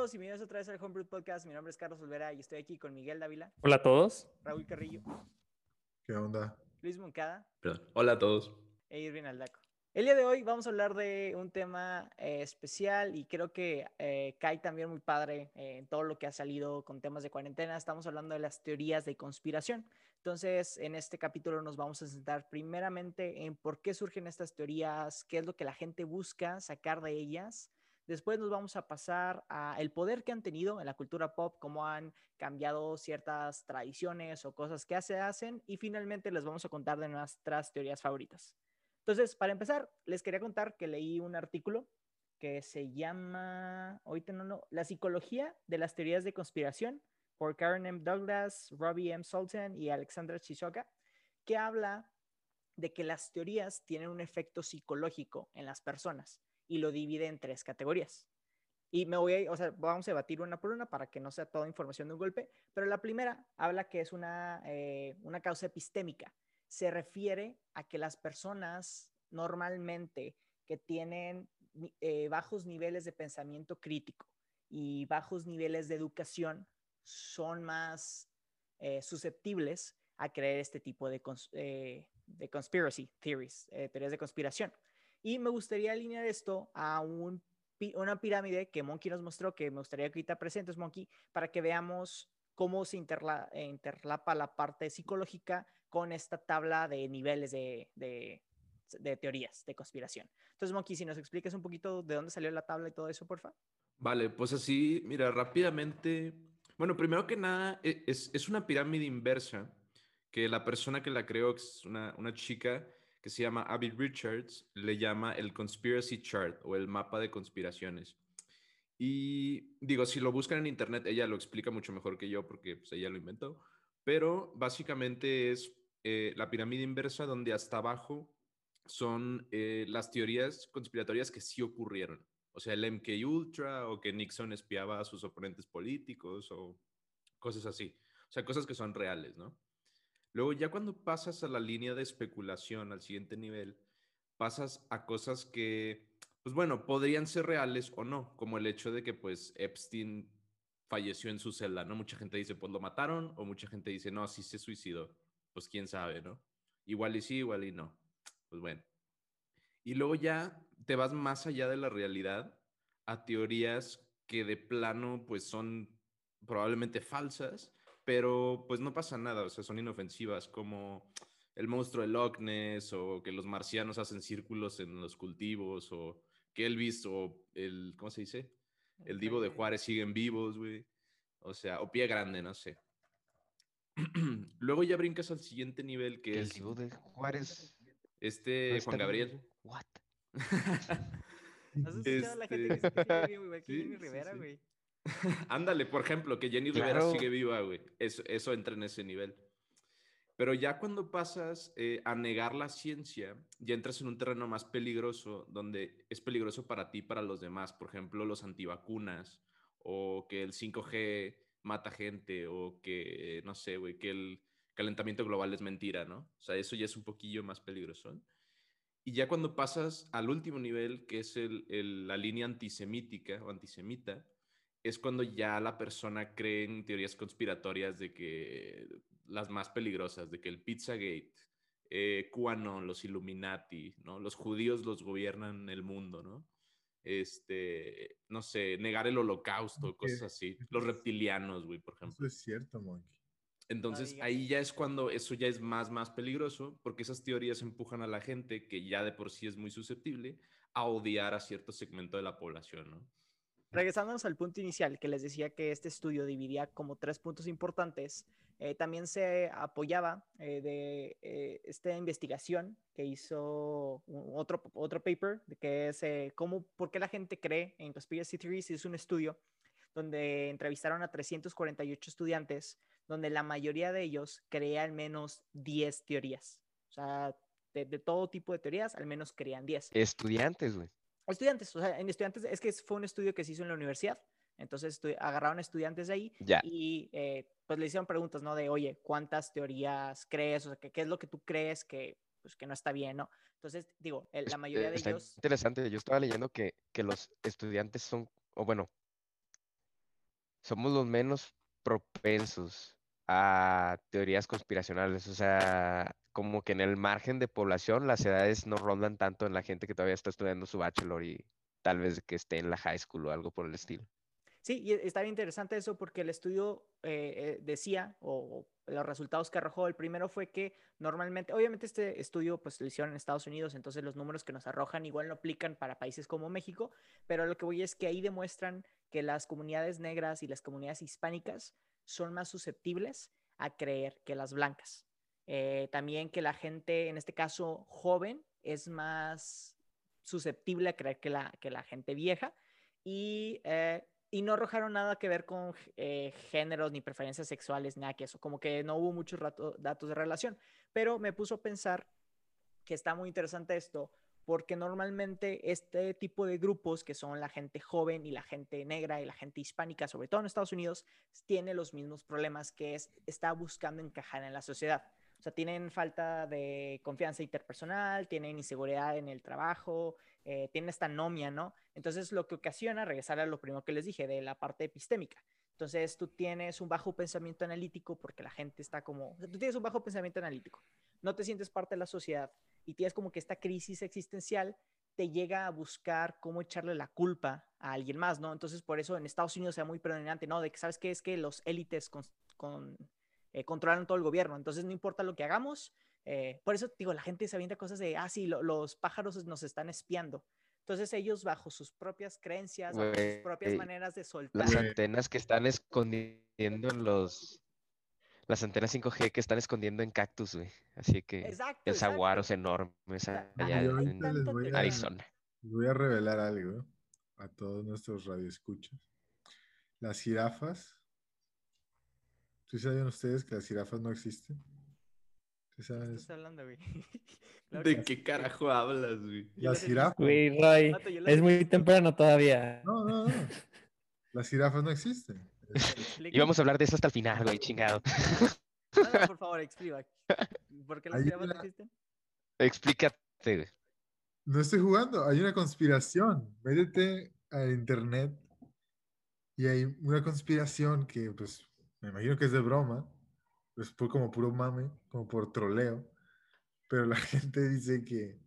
todos y bienvenidos otra vez al Homebrew Podcast. Mi nombre es Carlos Olvera y estoy aquí con Miguel Dávila, Hola a todos. Raúl Carrillo, ¿Qué onda? Luis Moncada Perdón. Hola a todos. e Irvin Aldaco. El día de hoy vamos a hablar de un tema eh, especial y creo que eh, cae también muy padre eh, en todo lo que ha salido con temas de cuarentena. Estamos hablando de las teorías de conspiración. Entonces, en este capítulo nos vamos a centrar primeramente en por qué surgen estas teorías, qué es lo que la gente busca sacar de ellas. Después nos vamos a pasar a el poder que han tenido en la cultura pop, cómo han cambiado ciertas tradiciones o cosas que se hacen. Y finalmente les vamos a contar de nuestras teorías favoritas. Entonces, para empezar, les quería contar que leí un artículo que se llama, ahorita no, no, La psicología de las teorías de conspiración por Karen M. Douglas, Robbie M. Sultan y Alexandra Chisoka, que habla de que las teorías tienen un efecto psicológico en las personas y lo divide en tres categorías. Y me voy a, o sea, vamos a debatir una por una para que no sea toda información de un golpe, pero la primera habla que es una, eh, una causa epistémica. Se refiere a que las personas normalmente que tienen eh, bajos niveles de pensamiento crítico y bajos niveles de educación son más eh, susceptibles a creer este tipo de, cons- de conspiracy theories, teorías de conspiración. Y me gustaría alinear esto a una pirámide que Monkey nos mostró, que me gustaría que ahorita presentes, Monkey, para que veamos cómo se eh, interlapa la parte psicológica con esta tabla de niveles de, teorías de conspiración. Entonces, Monkey, si nos explicas un poquito de dónde salió la tabla y todo eso, porfa. Vale, pues así, mira, rápidamente. Bueno, primero que nada, e- es, una pirámide inversa que la persona que la creó, es una chica que se llama Abby Richards, le llama el Conspiracy Chart o el mapa de conspiraciones. Y digo, si lo buscan en internet, ella lo explica mucho mejor que yo porque pues, ella lo inventó. Pero básicamente es eh, la pirámide inversa donde hasta abajo son eh, las teorías conspiratorias que sí ocurrieron. O sea, el MK Ultra o que Nixon espiaba a sus oponentes políticos o cosas así. O sea, cosas que son reales, ¿no? Luego ya cuando pasas a la línea de especulación, al siguiente nivel, pasas a cosas que, pues bueno, podrían ser reales o no, como el hecho de que pues Epstein falleció en su celda, ¿no? Mucha gente dice, pues lo mataron, o mucha gente dice, no, sí se suicidó. Pues quién sabe, ¿no? Igual y sí, igual y no. Pues bueno. Y luego ya te vas más allá de la realidad a teorías que de plano pues son probablemente falsas, pero pues no pasa nada, o sea, son inofensivas como el monstruo de Loch Ness o que los marcianos hacen círculos en los cultivos o que Elvis o el, ¿cómo se dice? El Divo de Juárez siguen vivos, güey. O sea, o pie grande, no sé. Luego ya brincas al siguiente nivel que El es Divo de Juárez. este no Juan. Gabriel. What? ¿Has escuchado a la gente que Este, dice que sigue vivo, igual que sí, Rivera, sí. Ándale, por ejemplo, que Jenny Rivera Claro. sigue viva, güey. Eso, eso entra en ese nivel. Pero ya cuando pasas eh, a negar la ciencia, ya entras en un terreno más peligroso, donde es peligroso para ti y para los demás. Por ejemplo, los antivacunas, o que el 5G mata gente, o que, no sé, güey, que el calentamiento global es mentira, ¿no? O sea, eso ya es un poquillo más peligroso. Y ya cuando pasas al último nivel, que es el- el- la línea antisemítica o antisemita, es cuando ya la persona cree en teorías conspiratorias de que las más peligrosas, de que el Pizzagate, eh, QAnon, los Illuminati, ¿no? Los judíos los gobiernan el mundo, ¿no? Este, no sé, negar el holocausto, cosas así. Los reptilianos, güey, por ejemplo. Eso es cierto, Monkey. Entonces ahí ya es cuando eso ya es más, más peligroso, porque esas teorías empujan a la gente que ya de por sí es muy susceptible a odiar a cierto segmento de la población, ¿no? Regresándonos al punto inicial, que les decía que este estudio dividía como tres puntos importantes, eh, también se apoyaba eh, de eh, esta investigación que hizo otro, otro paper, que es cómo, por qué la gente cree en conspiracy theories. Es un estudio donde entrevistaron a 348 estudiantes, donde la mayoría de ellos creía al menos 10 teorías. O sea, de, de todo tipo de teorías, al menos creían 10 Estudiantes, güey. Estudiantes, o sea, en estudiantes, es que fue un estudio que se hizo en la universidad, entonces estu- agarraron estudiantes de ahí y eh, pues le hicieron preguntas, ¿no? De, oye, ¿cuántas teorías crees? O sea, ¿qué, qué es lo que tú crees que, pues, que no está bien, ¿no? Entonces, digo, el- la mayoría de está ellos... interesante. Yo estaba leyendo que, que los estudiantes son, o bueno, somos los menos propensos a teorías conspiracionales. O sea, como que en el margen de población las edades no rondan tanto en la gente que todavía está estudiando su bachelor y tal vez que esté en la high school o algo por el estilo. Sí, y está bien interesante eso porque el estudio eh, eh, decía, o, los resultados que arrojó, el primero fue que normalmente, obviamente este estudio pues lo hicieron en Estados Unidos, entonces los números que nos arrojan igual no aplican para países como México, pero lo que voy es que ahí demuestran que las comunidades negras y las comunidades hispánicas son más susceptibles a creer que las blancas. Eh, también que la gente, en este caso joven, es más susceptible a creer que la, que la gente vieja. Y y no arrojaron nada que ver con eh, géneros ni preferencias sexuales, nada que eso, como que no hubo muchos datos de relación, pero me puso a pensar que está muy interesante esto, porque normalmente este tipo de grupos, que son la gente joven y la gente negra y la gente hispánica, sobre todo en Estados Unidos, tiene los mismos problemas que es, está buscando encajar en la sociedad. O sea, tienen falta de confianza interpersonal, tienen inseguridad en el trabajo, eh, tienen esta anomia, ¿no? Entonces, lo que ocasiona, regresar a lo primero que les dije, de la parte epistémica. Entonces, tú tienes un bajo pensamiento analítico porque la gente está como, o sea, tú tienes un bajo pensamiento analítico, no te sientes parte de la sociedad y tienes como que esta crisis existencial te llega a buscar cómo echarle la culpa a alguien más, ¿no? Entonces, por eso en Estados Unidos sea muy predominante, ¿no? De que, ¿sabes qué? Es que los élites con, con eh, controlan todo el gobierno. Entonces, no importa lo que hagamos. Eh, por eso, digo, la gente se avienta cosas de, ah, sí, los pájaros nos están espiando. Entonces, ellos, bajo sus propias creencias, bajo sus propias maneras de soltar. Las antenas que están escondiendo en los. Las antenas 5G que están escondiendo en cactus, güey. Así que. Exacto, el saguaros enormes allá en Arizona. Les voy a revelar algo a todos nuestros radioescuchas. Las jirafas ¿Sí saben ustedes que las jirafas no existen? ¿Sí saben estás hablando, güey? ¿De qué carajo hablas, güey? Las jirafas. Güey, Roy, es muy temprano todavía. No, no, no. Las jirafas no existen. Y vamos a hablar de eso hasta el final, güey, chingado. No, por favor, explica. ¿Por qué las jirafas no existen? Explícate, güey. No estoy jugando, hay una conspiración. Métete a internet y hay una conspiración que, pues, me imagino que es de broma, pues fue como puro mame, como por troleo, pero la gente dice que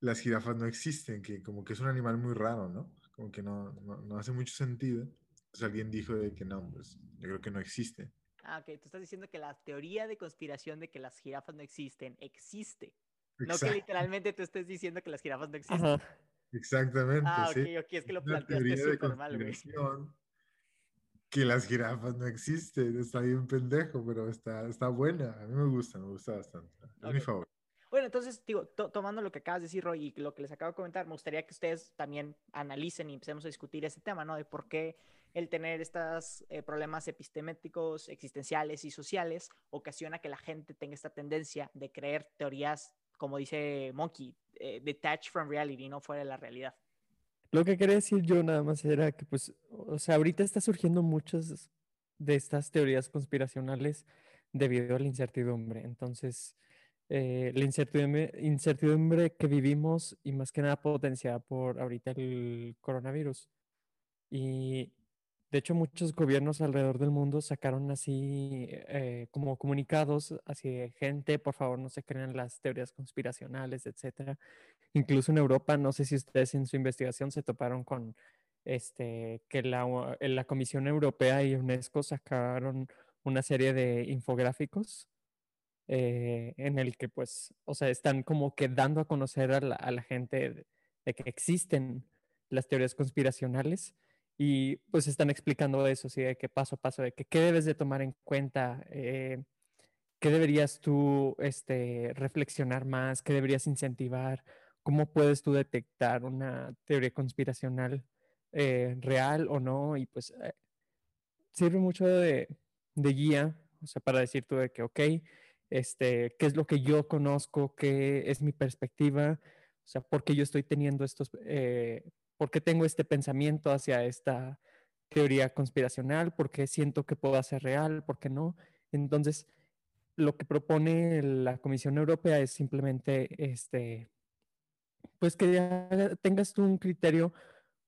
las jirafas no existen, que como que es un animal muy raro, ¿no? Como que no, no, hace mucho sentido. Entonces alguien dijo de que no, pues yo creo que no existe. Ah, ok, tú estás diciendo que la teoría de conspiración de que las jirafas no existen existe. No que literalmente tú estés diciendo que las jirafas no existen. Exactamente. Ah, ok, ok, es que lo planteaste súper mal, güey que las jirafas no existen. Está bien pendejo, pero está, está buena. A mí me gusta, me gusta bastante. Es mi favorito. Bueno, entonces, digo, tomando lo que acabas de decir, Roy, y lo que les acabo de comentar, me gustaría que ustedes también analicen y empecemos a discutir ese tema, ¿no? De por qué el tener estos eh, problemas episteméticos, existenciales y sociales ocasiona que la gente tenga esta tendencia de creer teorías, como dice Monkey, eh, detached from reality, no fuera de la realidad. Lo que quería decir yo nada más era que, pues, o sea, ahorita está surgiendo muchas de estas teorías conspiracionales debido a la incertidumbre. Entonces, eh, la incertidumbre, incertidumbre que vivimos y más que nada potenciada por ahorita el coronavirus. Y de hecho, muchos gobiernos alrededor del mundo sacaron así eh, como comunicados hacia gente, por favor, no se crean las teorías conspiracionales, etcétera. Incluso en Europa, no sé si ustedes en su investigación se toparon con este que la, la Comisión Europea y UNESCO sacaron una serie de infográficos eh, en el que, pues, o sea, están como que dando a conocer a la gente de que existen las teorías conspiracionales y pues están explicando eso, ¿sí? De que paso a paso, de que qué debes de tomar en cuenta, eh, qué deberías tú este, reflexionar más, qué deberías incentivar, cómo puedes tú detectar una teoría conspiracional eh, real o no, y pues eh, sirve mucho de, de, guía, o sea, para decir tú de que, ok, este, qué es lo que yo conozco, qué es mi perspectiva, o sea, por qué yo estoy teniendo estos ¿Por qué tengo este pensamiento hacia esta teoría conspiracional? ¿Por qué siento que puedo ser real? ¿Por qué no? Entonces, lo que propone la Comisión Europea es simplemente, este, pues que tengas tú un criterio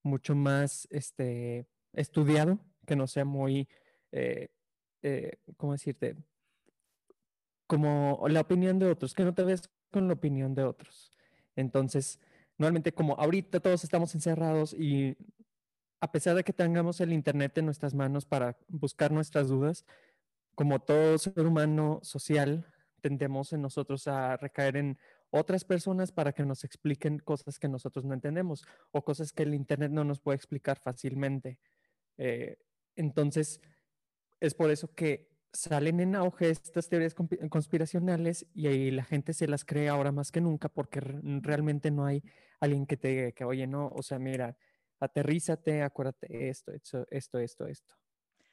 mucho más este, estudiado que no sea muy, eh, eh, ¿cómo decirte? Como la opinión de otros, que no te ves con la opinión de otros. Entonces, normalmente como ahorita todos estamos encerrados y a pesar de que tengamos el Internet en nuestras manos para buscar nuestras dudas, como todo ser humano social, tendemos en nosotros a recaer en otras personas para que nos expliquen cosas que nosotros no entendemos o cosas que el Internet no nos puede explicar fácilmente. Eh, entonces, es por eso que salen en auge estas teorías conspiracionales y ahí la gente se las cree ahora más que nunca porque realmente no hay alguien que te diga que, oye, no, o sea, mira, aterrízate, acuérdate esto, esto, esto, esto, esto.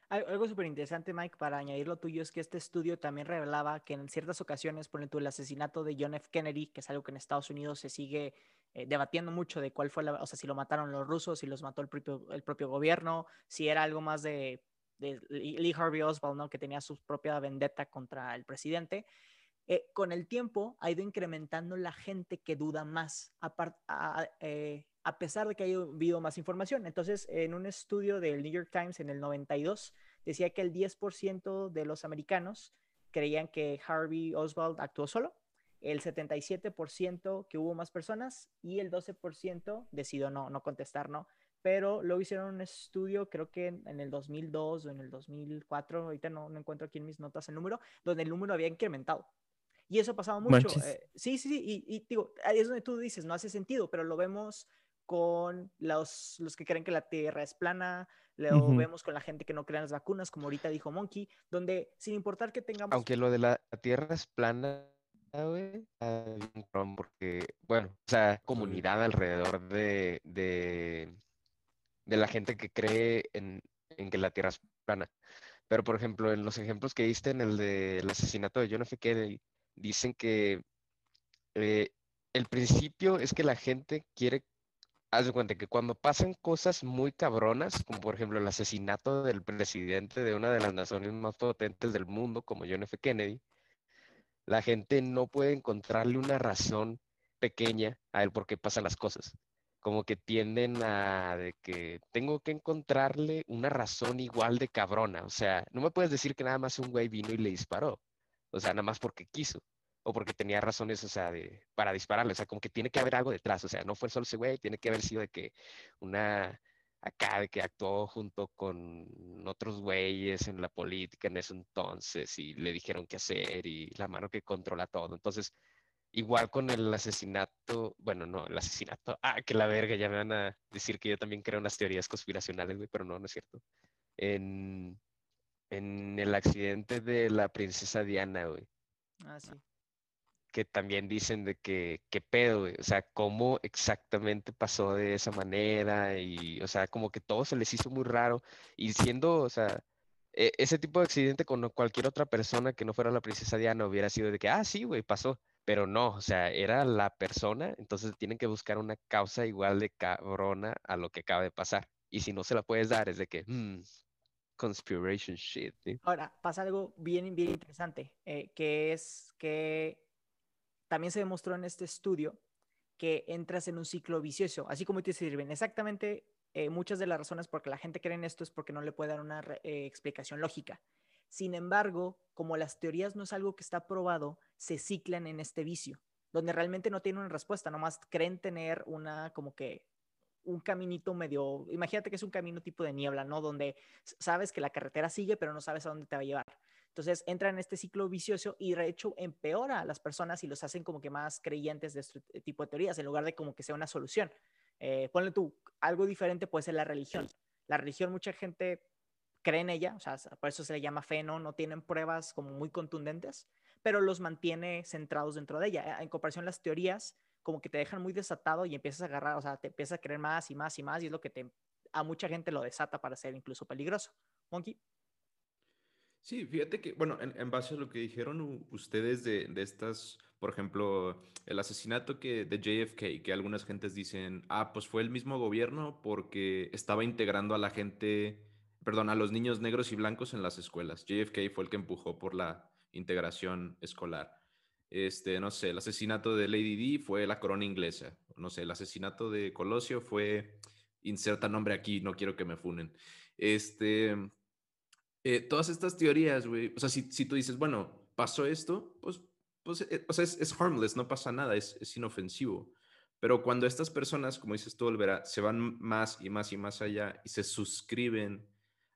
Algo súper interesante, Mike, para añadir lo tuyo, es que este estudio también revelaba que en ciertas ocasiones, por ejemplo, el asesinato de John F. Kennedy, que es algo que en Estados Unidos se sigue eh, debatiendo mucho de cuál fue la, o sea, si lo mataron los rusos, si los mató el propio, el propio gobierno, si era algo más de, de Lee Harvey Oswald, ¿no? Que tenía su propia vendetta contra el presidente. Eh, con el tiempo ha ido incrementando la gente que duda más, a, eh, a pesar de que haya habido más información. Entonces, en un estudio del New York Times en el 92, decía que el 10% de los americanos creían que Harvey Oswald actuó solo, el 77% que hubo más personas y el 12% decidió no, no contestar, ¿no? Pero luego hicieron un estudio, creo que en, el 2002 o en el 2004, ahorita no, no encuentro aquí en mis notas el número, donde el número había incrementado. Y eso ha pasado mucho. Eh, sí, sí, sí. Y, y, digo, ahí es donde tú dices, no hace sentido, pero lo vemos con los, los que creen que la Tierra es plana, lo vemos con la gente que no cree en las vacunas, como ahorita dijo Monkey, donde sin importar que tengamos... Aunque lo de la Tierra es plana, güey, porque, bueno, o sea, comunidad alrededor de, de, de la gente que cree en, en, que la Tierra es plana. Pero, por ejemplo, en los ejemplos que diste en el del asesinato de John F. Kennedy, dicen que eh, el principio es que la gente quiere haz de cuenta que cuando pasan cosas muy cabronas, como por ejemplo el asesinato del presidente de una de las naciones más potentes del mundo, como John F. Kennedy, la gente no puede encontrarle una razón pequeña a él por qué pasan las cosas. Como que tienden a de que tengo que encontrarle una razón igual de cabrona. O sea, no me puedes decir que nada más un güey vino y le disparó. O sea, nada más porque quiso o porque tenía razones, o sea, de, para dispararle, o sea, como que tiene que haber algo detrás, o sea, no fue solo ese güey, tiene que haber sido de que una, acá, de que actuó junto con otros güeyes en la política en ese entonces y le dijeron qué hacer y la mano que controla todo. Entonces, igual con el asesinato, bueno, no, el asesinato, ah, que la verga, ya me van a decir que yo también creo en las teorías conspiracionales, güey, pero no, no es cierto. En, en el accidente de la princesa Diana, güey. Ah, sí que también dicen de que, qué pedo, o sea, cómo exactamente pasó de esa manera y, o sea, como que todo se les hizo muy raro y siendo, o sea, e, ese tipo de accidente con cualquier otra persona que no fuera la princesa Diana hubiera sido de que, ah, sí, güey, pasó, pero no, o sea, era la persona, entonces tienen que buscar una causa igual de cabrona a lo que acaba de pasar. Y si no se la puedes dar, es de que, hmm, conspiration shit. Ahora, pasa algo bien, bien interesante, eh, que es que también se demostró en este estudio que entras en un ciclo vicioso, así como te sirven. Exactamente, eh, muchas de las razones por que la gente cree en esto es porque no le puede dar una eh, explicación lógica. Sin embargo, como las teorías no es algo que está probado, se ciclan en este vicio, donde realmente no tienen una respuesta, nomás creen tener una como que un caminito medio, imagínate que es un camino tipo de niebla, ¿no? Donde sabes que la carretera sigue, pero no sabes a dónde te va a llevar. Entonces entra en este ciclo vicioso y de hecho empeora a las personas y los hacen como que más creyentes de este tipo de teorías en lugar de como que sea una solución. Eh, ponle tú, algo diferente puede ser la religión. La religión, mucha gente cree en ella, o sea, por eso se le llama fe, ¿no? No tienen pruebas como muy contundentes, pero los mantiene centrados dentro de ella. En comparación, las teorías como que te dejan muy desatado y empiezas a agarrar, o sea, te empiezas a creer más y más y más y es lo que te, a mucha gente lo desata para ser incluso peligroso. Monkey. Sí, fíjate que, bueno, en, base a lo que dijeron ustedes de, de, estas, por ejemplo, el asesinato que, de JFK, que algunas gentes dicen, ah, pues fue el mismo gobierno porque estaba integrando a la gente, perdón, a los niños negros y blancos en las escuelas. JFK fue el que empujó por la integración escolar. Este, no sé, el asesinato de Lady D fue la corona inglesa. No sé, el asesinato de Colosio fue, inserta nombre aquí, no quiero que me funen. Este, eh, todas estas teorías, güey, o sea, si, si, tú dices, bueno, pasó esto, pues, pues eh, o sea, es, es, harmless, no pasa nada, es, es, inofensivo. Pero cuando estas personas, como dices tú, Olvera, se van más y más y más allá y se suscriben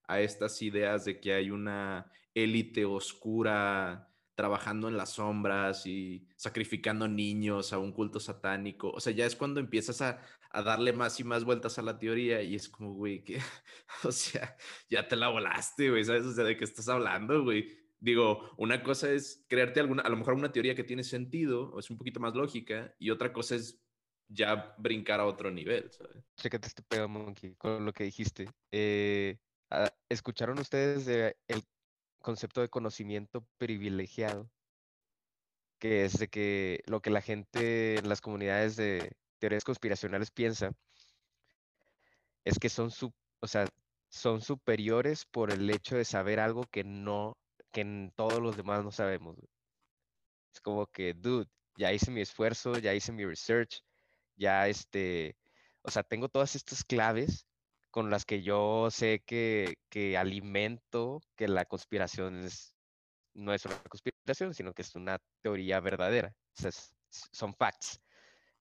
a estas ideas de que hay una élite oscura trabajando en las sombras y sacrificando niños a un culto satánico. O sea, ya es cuando empiezas a, a darle más y más vueltas a la teoría y es como, güey, que, o sea, ya te la volaste, güey, ¿sabes? O sea, ¿de qué estás hablando, güey? Digo, una cosa es crearte alguna, a lo mejor una teoría que tiene sentido o es un poquito más lógica y otra cosa es ya brincar a otro nivel, ¿sabes? Chécate este pedo, Monkey, con lo que dijiste. Eh, ¿Escucharon ustedes de el concepto de conocimiento privilegiado? Que es de que lo que la gente en las comunidades de teorías conspiracionales piensa es que son, o sea, son superiores por el hecho de saber algo que no, que todos los demás no sabemos. Es como que, dude, ya hice mi esfuerzo, ya hice mi research, ya este, o sea, tengo todas estas claves con las que yo sé que, que alimento que la conspiración es, no es una conspiración, sino que es una teoría verdadera. O son facts.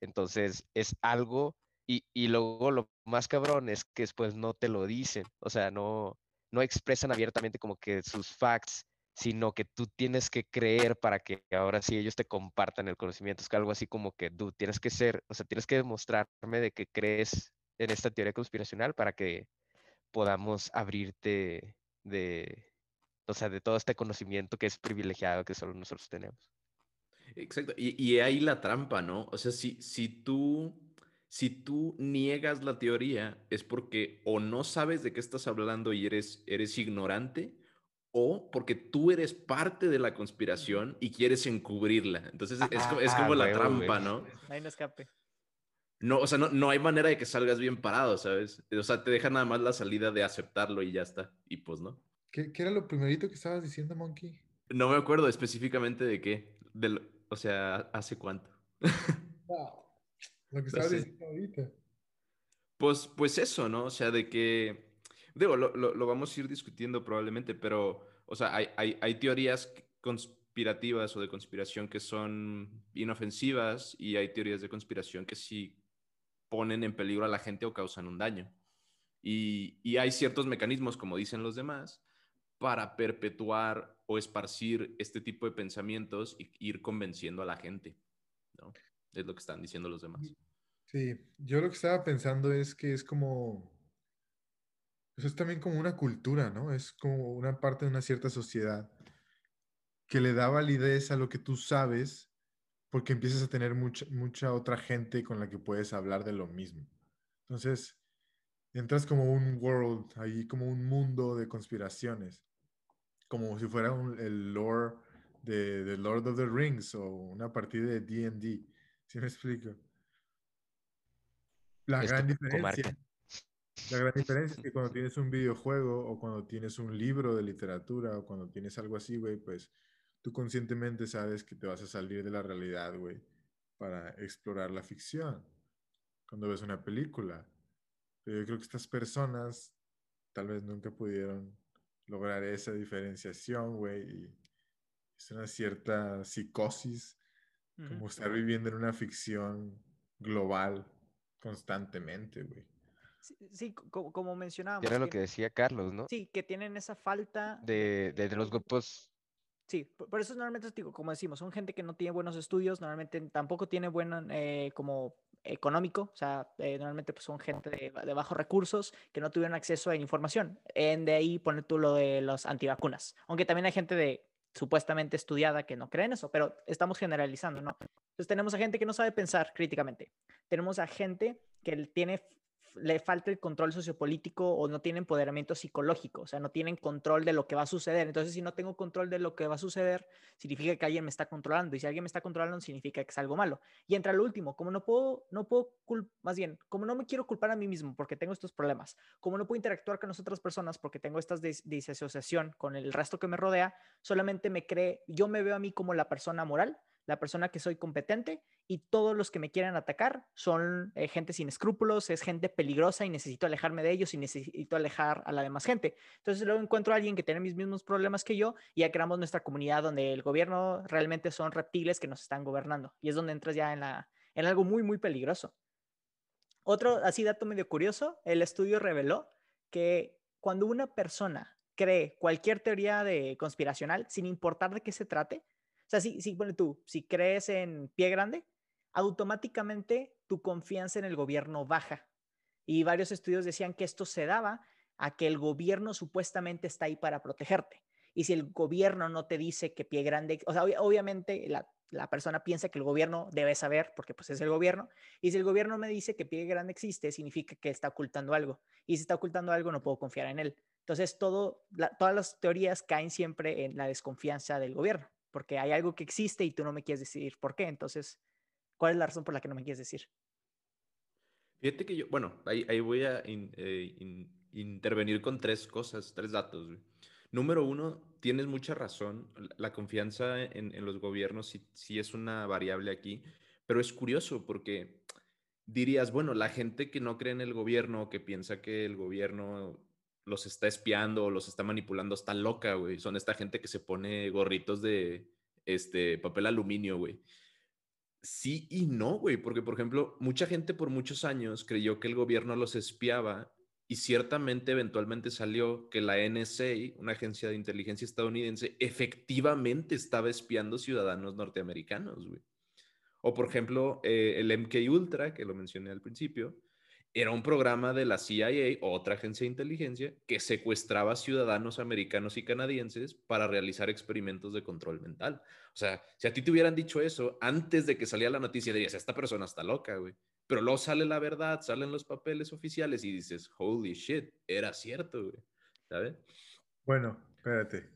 Entonces, es algo, y, y, luego lo más cabrón es que después no te lo dicen, o sea, no, no expresan abiertamente como que sus facts, sino que tú tienes que creer para que ahora sí ellos te compartan el conocimiento. Es que algo así como que tú tienes que ser, o sea, tienes que demostrarme de que crees en esta teoría conspiracional para que podamos abrirte de, o sea, de todo este conocimiento que es privilegiado que solo nosotros tenemos. Exacto. Y, y ahí la trampa, ¿no? O sea, si, si tú si tú niegas la teoría es porque o no sabes de qué estás hablando y eres, eres ignorante o porque tú eres parte de la conspiración y quieres encubrirla. Entonces es, es, como la trampa, ¿no? Ahí no escape. No, o sea, no, no, hay manera de que salgas bien parado, ¿sabes? O sea, te deja nada más la salida de aceptarlo y ya está. Y pues no. ¿Qué, qué era lo primerito que estabas diciendo, Monkey? No me acuerdo específicamente de qué. De o sea, ¿hace cuánto? Lo que estabas diciendo ahorita. Pues, pues eso, ¿no? O sea, de que. Digo, lo, lo, lo, vamos a ir discutiendo probablemente, pero, o sea, hay, hay, hay teorías conspirativas o de conspiración que son inofensivas y hay teorías de conspiración que sí ponen en peligro a la gente o causan un daño. Y, hay ciertos mecanismos, como dicen los demás, para perpetuar o esparcir este tipo de pensamientos y ir convenciendo a la gente, ¿no? Es lo que están diciendo los demás. Sí, yo lo que estaba pensando es que es como, eso es también como una cultura, ¿no? Es como una parte de una cierta sociedad que le da validez a lo que tú sabes porque empiezas a tener mucha, mucha otra gente con la que puedes hablar de lo mismo. Entonces, entras como un world, ahí como un mundo de conspiraciones como si fuera un, el lore de, de, Lord of the Rings o una partida de D&D. ¿Sí me explico? La gran diferencia... La gran diferencia es que cuando tienes un videojuego o cuando tienes un libro de literatura o cuando tienes algo así, güey, pues tú conscientemente sabes que te vas a salir de la realidad, güey, para explorar la ficción. Cuando ves una película. Pero yo creo que estas personas tal vez nunca pudieron lograr esa diferenciación, güey. Y es una cierta psicosis, como estar viviendo en una ficción global constantemente, güey. Sí, como, como, mencionábamos. Era lo que decía Carlos, ¿no? Sí, que tienen esa falta de, de, de los grupos. Sí, por, eso normalmente como decimos, son gente que no tiene buenos estudios, normalmente tampoco tiene buen eh, como económico, o sea, eh, normalmente pues, son gente de, bajos recursos que no tuvieron acceso a información. En de ahí pone tú lo de los antivacunas, aunque también hay gente de supuestamente estudiada que no creen eso, pero estamos generalizando, ¿no? Entonces tenemos a gente que no sabe pensar críticamente, tenemos a gente que tiene le falta el control sociopolítico o no tiene empoderamiento psicológico, o sea, no tienen control de lo que va a suceder. Entonces, si no tengo control de lo que va a suceder, significa que alguien me está controlando. Y si alguien me está controlando, significa que es algo malo. Y entra lo último, como no puedo, no puedo, más bien, como no me quiero culpar a mí mismo porque tengo estos problemas, como no puedo interactuar con otras personas porque tengo estas disasociación con el resto que me rodea, solamente me cree, yo me veo a mí como la persona moral, la persona que soy competente y todos los que me quieran atacar son eh, gente sin escrúpulos, es gente peligrosa y necesito alejarme de ellos y necesito alejar a la demás gente. Entonces luego encuentro a alguien que tiene mis mismos problemas que yo y ya creamos nuestra comunidad donde el gobierno realmente son reptiles que nos están gobernando y es donde entras ya en, la, en algo muy, muy peligroso. Otro así dato medio curioso, el estudio reveló que cuando una persona cree cualquier teoría de conspiracional, sin importar de qué se trate, o sea, si, si bueno, tú, si crees en pie grande, automáticamente tu confianza en el gobierno baja. Y varios estudios decían que esto se daba a que el gobierno supuestamente está ahí para protegerte. Y si el gobierno no te dice que pie grande, o sea, obviamente la, la, persona piensa que el gobierno debe saber, porque pues es el gobierno, y si el gobierno me dice que pie grande existe, significa que está ocultando algo. Y si está ocultando algo, no puedo confiar en él. Entonces, todo, todas las teorías caen siempre en la desconfianza del gobierno, porque hay algo que existe y tú no me quieres decir por qué. Entonces, ¿Cuál es la razón por la que no me quieres decir? Fíjate que yo, bueno, ahí, ahí voy a eh, intervenir con tres cosas, tres datos. Número uno, tienes mucha razón, la confianza en, en los gobiernos sí, sí, es una variable aquí, pero es curioso porque dirías, bueno, la gente que no cree en el gobierno, que piensa que el gobierno los está espiando los está manipulando, está loca, güey. Son esta gente que se pone gorritos de este, papel aluminio, güey. Sí y no, güey, porque por ejemplo, mucha gente por muchos años creyó que el gobierno los espiaba y ciertamente eventualmente salió que la NSA, una agencia de inteligencia estadounidense, efectivamente estaba espiando ciudadanos norteamericanos, güey. O por ejemplo, eh, el MK Ultra, que lo mencioné al principio, era un programa de la CIA, otra agencia de inteligencia, que secuestraba ciudadanos americanos y canadienses para realizar experimentos de control mental. O sea, si a ti te hubieran dicho eso antes de que saliera la noticia, dirías, esta persona está loca, güey. Pero luego sale la verdad, salen los papeles oficiales y dices, holy shit, era cierto, güey. ¿Sabes? Bueno, espérate.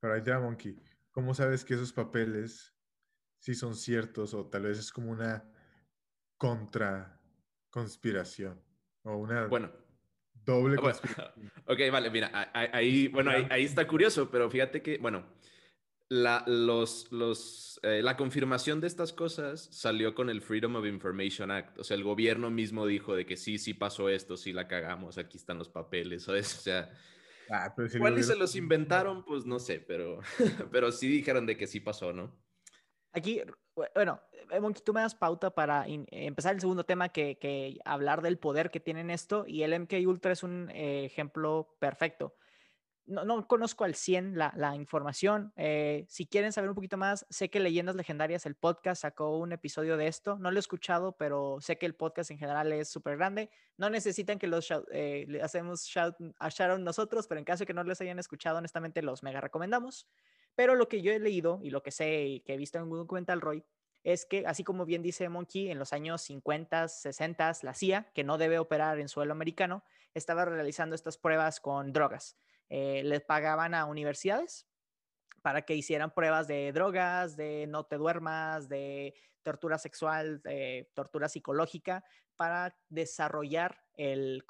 Pero ahí te Monkey. ¿Cómo sabes que esos papeles sí son ciertos o tal vez es como una contra conspiración o una bueno, doble ah, conspiración. ok, vale, mira, ahí, bueno, ahí, está curioso, pero fíjate que, bueno, la, los, los, eh, la confirmación de estas cosas salió con el Freedom of Information Act. O sea, el gobierno mismo dijo de que sí, sí pasó esto, sí la cagamos, aquí están los papeles, O sea, ah, ¿cuáles se los inventaron? Pues no sé, pero, pero sí dijeron de que sí pasó, ¿no? Aquí, bueno, eh, tú me das pauta para empezar el segundo tema, que, que, hablar del poder que tienen esto, y el MK Ultra es un eh, ejemplo perfecto. No, no, conozco al 100 la, la información. Eh, si quieren saber un poquito más, sé que Leyendas Legendarias, el podcast, sacó un episodio de esto. No lo he escuchado, pero sé que el podcast en general es súper grande. No necesitan que los le hacemos shout, a Sharon nosotros, pero en caso de que no les hayan escuchado, honestamente los mega recomendamos. Pero lo que yo he leído y lo que sé y que he visto en un documental, Roy, es que, así como bien dice Monkey, en los años 50, 60, la CIA, que no debe operar en suelo americano, estaba realizando estas pruebas con drogas. Eh, les pagaban a universidades para que hicieran pruebas de drogas, de no te duermas, de tortura sexual, de tortura psicológica, para desarrollar el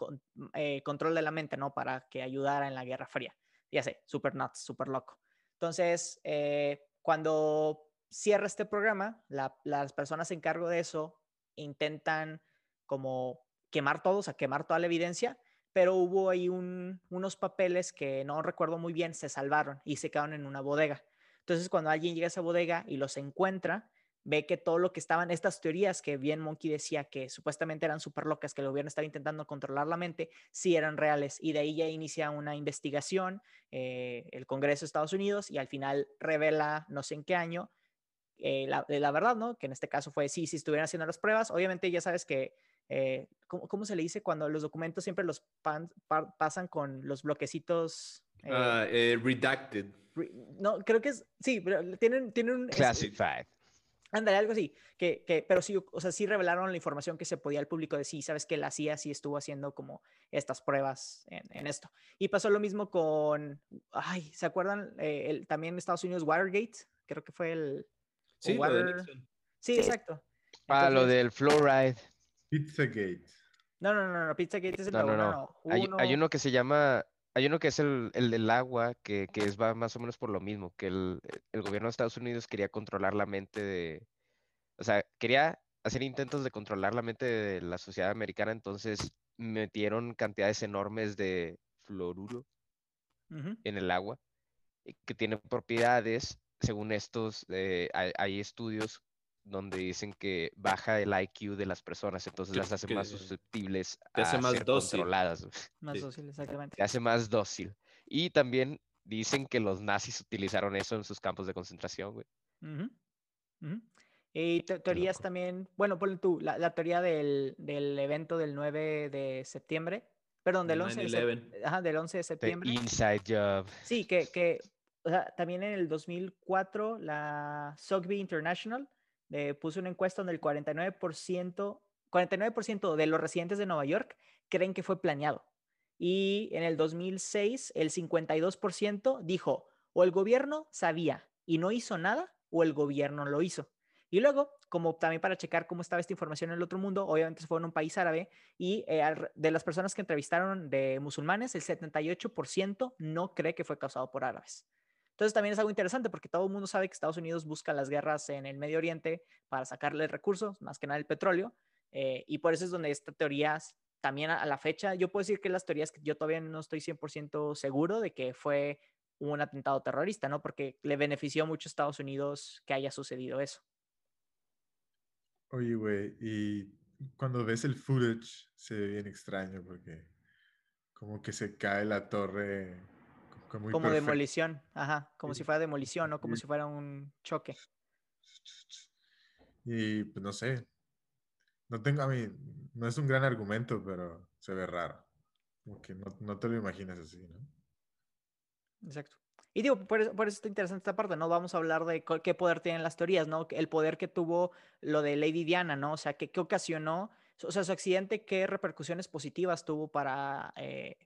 eh, control de la mente, ¿no? Para que ayudara en la Guerra Fría. Ya sé, super nuts, super loco. Entonces, eh, cuando cierra este programa, las personas en cargo de eso intentan como quemar todo, o sea, quemar toda la evidencia, pero hubo ahí unos papeles que no recuerdo muy bien, se salvaron y se quedaron en una bodega. Entonces, cuando alguien llega a esa bodega y los encuentra, ve que todo lo que estaban, estas teorías que bien Monkey decía que supuestamente eran súper locas, que el gobierno estaba intentando controlar la mente, sí eran reales. Y de ahí ya inicia una investigación, eh, el Congreso de Estados Unidos, y al final revela, no sé en qué año, eh, la, la, verdad, ¿no? Que en este caso fue sí, si estuvieran haciendo las pruebas. Obviamente ya sabes que, eh, ¿cómo, se le dice cuando los documentos siempre los pasan con los bloquecitos? Ah, redacted. no, creo que es, sí, pero tienen, tienen un... Classified. Ándale, algo así, que, que, pero sí, o sea, sí revelaron la información que se podía al público de sí, sabes que la CIA sí estuvo haciendo como estas pruebas en, en esto. Y pasó lo mismo con, ay, ¿se acuerdan? Eh, el, también Estados Unidos Watergate, creo que fue el... Sí, Water... sí, exacto. Ah, lo del fluoride. Pizzagate. No, no, no, no, Pizzagate es el no, no, no. Hay, hay, uno que se llama, Hay uno que es el, el del agua, que, que es va más o menos por lo mismo, que el, el gobierno de Estados Unidos quería controlar la mente de, o sea, quería hacer intentos de controlar la mente de la sociedad americana, entonces metieron cantidades enormes de fluoruro en el agua, y que tiene propiedades, según estos, eh, hay, hay estudios donde dicen que baja el IQ de las personas, entonces las hace más susceptibles te hace a más ser dócil. controladas, Más Sí. dócil, exactamente. te hace más dócil. Y también dicen que los nazis utilizaron eso en sus campos de concentración, güey. Y te- teorías loco. también, bueno, ponle tú, la, la teoría del, del evento del 9 de septiembre, perdón, del 11 de, sep- 9/11. ajá, del 11 de The septiembre. inside job. Sí, que, que o sea, también en el 2004 la Sotheby International eh, puso una encuesta donde el 49%, 49% de los residentes de Nueva York creen que fue planeado. Y en el 2006 el 52% dijo o el gobierno sabía y no hizo nada o el gobierno lo hizo. Y luego, como también para checar cómo estaba esta información en el otro mundo, obviamente fue en un país árabe y eh, de las personas que entrevistaron de musulmanes, el 78% no cree que fue causado por árabes. Entonces también es algo interesante porque todo el mundo sabe que Estados Unidos busca las guerras en el Medio Oriente para sacarle recursos, más que nada el petróleo, eh, y por eso es donde esta teoría también a, a la fecha, yo puedo decir que las teorías que yo todavía no estoy 100% seguro de que fue un atentado terrorista, ¿no? Porque le benefició mucho a Estados Unidos que haya sucedido eso. Oye, güey, y cuando ves el footage se ve bien extraño porque como que se cae la torre como demolición, ajá, como si fuera demolición, ¿no? Como Sí. si fuera un choque. Y pues no sé. No tengo, a mí, no es un gran argumento, pero se ve raro. Como que no, no te lo imaginas así, ¿no? Exacto. Y digo, por eso, por eso está interesante esta parte, ¿no? Vamos a hablar de qué poder tienen las teorías, ¿no? El poder que tuvo lo de Lady Diana, ¿no? O sea, qué, qué ocasionó, o sea, su accidente, qué repercusiones positivas tuvo para eh,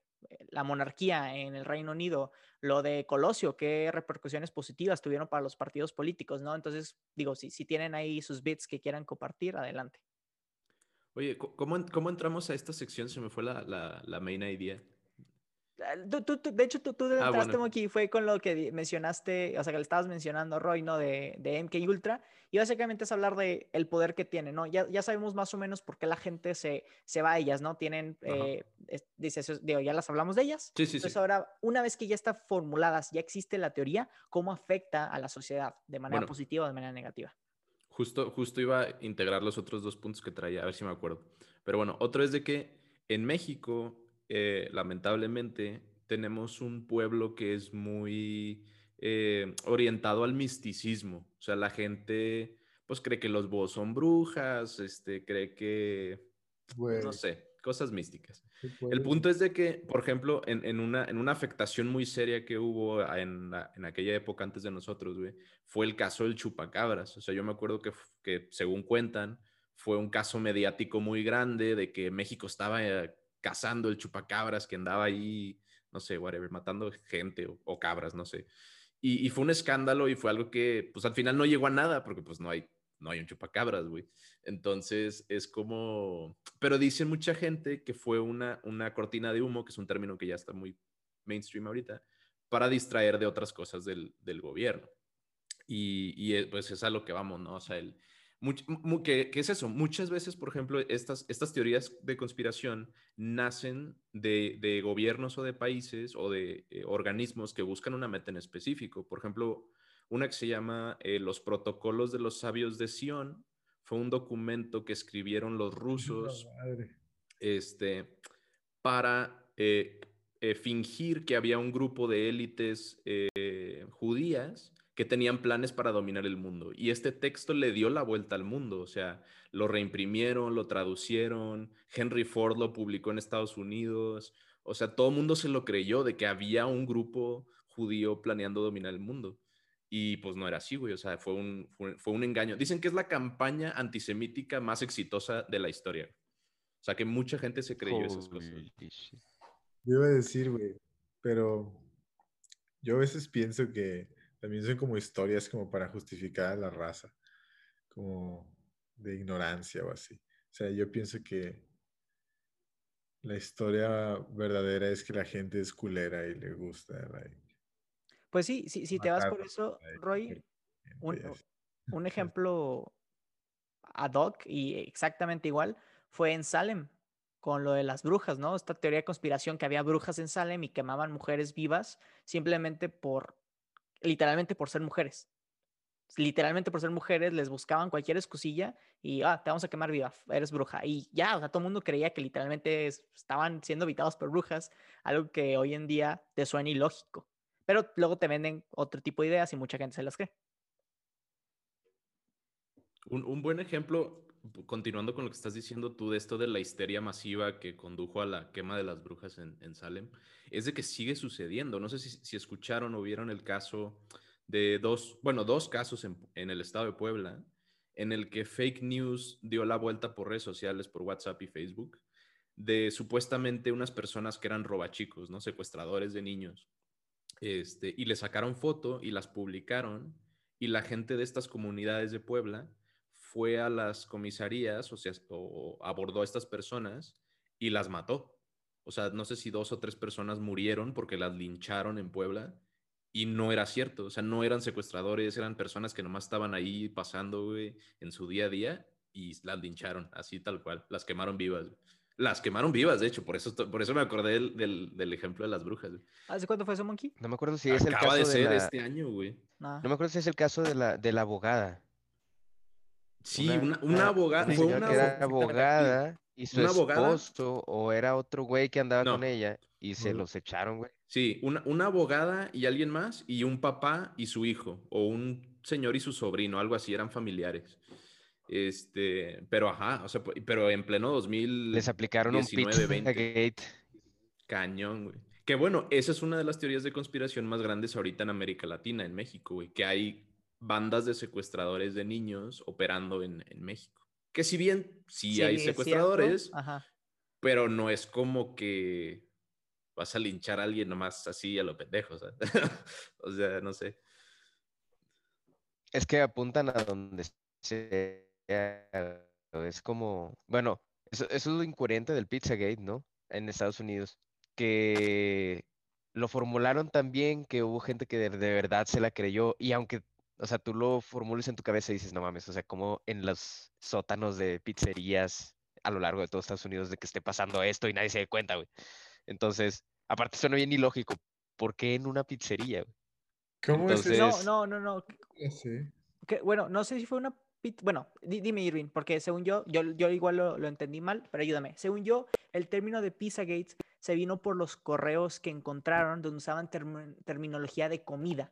la monarquía en el Reino Unido, lo de Colosio, qué repercusiones positivas tuvieron para los partidos políticos, ¿no? Entonces, digo, si, si tienen ahí sus bits que quieran compartir, adelante. Oye, ¿cómo, cómo entramos a esta sección? Se me fue la, la, la main idea. Ah, tú- tú- tú- de hecho, tú, tú Ah, entraste, bueno. Moki, fue con lo que mencionaste, o sea, que le estabas mencionando, Roy, ¿no? De, de MK Ultra. Y básicamente es hablar de el poder que tiene, ¿no? Ya, ya sabemos más o menos por qué la gente se, se va a ellas, ¿no? Tienen, eh, es- digo, ya las hablamos de ellas. Sí, sí, sí. Entonces ahora, una vez que ya están formuladas, ya existe la teoría, ¿cómo afecta a la sociedad de manera Bueno. positiva o de manera negativa? Justo, justo iba a integrar los otros dos puntos que traía, a ver si me acuerdo. Pero bueno, otro es de que en México, eh, lamentablemente, tenemos un pueblo que es muy eh, orientado al misticismo. O sea, la gente, pues cree que los búhos son brujas, este, cree que, pues, no Güey, sé, cosas místicas. ¿qué El puede? punto es de que, por ejemplo, en, en una, en una afectación muy seria que hubo en, en aquella época antes de nosotros, güey, fue el caso del chupacabras. O sea, yo me acuerdo que, que según cuentan, fue un caso mediático muy grande de que México estaba eh, cazando el chupacabras que andaba ahí, no sé, whatever, matando gente o, cabras, no sé. Y, y fue un escándalo y fue algo que, pues al final no llegó a nada porque pues no hay, no hay un chupacabras, güey. Entonces es como, pero dicen mucha gente que fue una, una cortina de humo, que es un término que ya está muy mainstream ahorita, para distraer de otras cosas del, del gobierno. Y, y, eh, pues es a lo que vamos, ¿no? O sea, el, much- mu- ¿qué, qué es eso? Muchas veces, por ejemplo, estas, estas teorías de conspiración nacen de, de gobiernos o de países o de eh, organismos que buscan una meta en específico. Por ejemplo, una que se llama eh, Los Protocolos de los Sabios de Sion, fue un documento que escribieron los rusos este, para eh, fingir que había un grupo de élites judías que tenían planes para dominar el mundo. Y este texto le dio la vuelta al mundo, o sea, lo reimprimieron, lo traducieron, Henry Ford lo publicó en Estados Unidos, o sea, todo el mundo se lo creyó de que había un grupo judío planeando dominar el mundo. Y pues no era así, güey, o sea, fue un, fue, fue un engaño. Dicen que es la campaña antisemítica más exitosa de la historia. O sea, que mucha gente se creyó esas cosas. Holy shit. Yo iba a decir, güey, pero yo a veces pienso que también son como historias como para justificar a la raza, como de ignorancia o así. O sea, yo pienso que la historia verdadera es que la gente es culera y le gusta. like, Pues sí, sí, si te vas por eso, Roy, un, un ejemplo ad hoc y exactamente igual fue en Salem con lo de las brujas, ¿no? Esta teoría de conspiración que había brujas en Salem y quemaban mujeres vivas simplemente por, literalmente por ser mujeres. Literalmente por ser mujeres les buscaban cualquier excusilla y, ah, te vamos a quemar viva, eres bruja. Y ya, o sea, todo el mundo creía que literalmente es- estaban siendo habitados por brujas, algo que hoy en día te suena ilógico. Pero luego te venden otro tipo de ideas y mucha gente se las cree. Un, buen ejemplo, continuando con lo que estás diciendo tú de esto de la histeria masiva que condujo a la quema de las brujas en, Salem, es de que sigue sucediendo. No sé si, si escucharon o vieron el caso de dos, bueno, dos casos en, en el estado de Puebla, en el que fake news dio la vuelta por redes sociales, por WhatsApp y Facebook, de supuestamente unas personas que eran robachicos, ¿no? Secuestradores de niños. Este, y le sacaron foto y las publicaron y la gente de estas comunidades de Puebla fue a las comisarías, o sea, o abordó a estas personas y las mató. O sea, no sé si dos o tres personas murieron porque las lincharon en Puebla y no era cierto. O sea, no eran secuestradores, eran personas que nomás estaban ahí pasando, güey, en su día a día y las lincharon, así tal cual. Las quemaron vivas. güey. Las quemaron vivas, de hecho, por eso, por eso me acordé del, del- del ejemplo de las brujas. güey. ¿Hace cuánto fue eso, Monkey? No me acuerdo si es el Acaba caso de de, ser la... este año, güey. No. No me acuerdo si es el caso de la, de la abogada. Sí, una, una abogada. una Fue señora una que era abo- abogada y su abogada. esposo o era otro güey que andaba No. con ella y se No. los echaron, güey. Sí, una, una abogada y alguien más, y un papá y su hijo, o un señor y su sobrino, algo así, eran familiares. Este, pero ajá, o sea, pero en pleno 2000. Les aplicaron un 19, 20. Pizzagate. Cañón, güey. Que bueno, esa es una de las teorías de conspiración más grandes ahorita en América Latina, en México, güey, que hay bandas de secuestradores de niños operando en, en México. Que si bien sí, hay secuestradores, Ajá. pero no es como que vas a linchar a alguien nomás así a lo pendejo, o sea, o sea, no sé. Es que apuntan a donde sea. Es como, bueno, eso, eso es lo incoherente del Pizzagate, ¿no? En Estados Unidos. Que lo formularon tan bien que hubo gente que de, de verdad se la creyó. Y aunque, o sea, tú lo formules en tu cabeza y dices, no mames, o sea, como en los sótanos de pizzerías a lo largo de todo Estados Unidos de que esté pasando esto y nadie se dé cuenta, güey. Entonces, aparte suena bien ilógico. ¿Por qué en una pizzería, güey? ¿Cómo es Entonces-? No, no, no, no. Que- bueno, no sé si fue una... Bueno, di- dime Irving, porque según yo, yo, yo igual lo, lo entendí mal, pero ayúdame. Según yo, el término de Pizzagate se vino por los correos que encontraron donde usaban term- terminología de comida.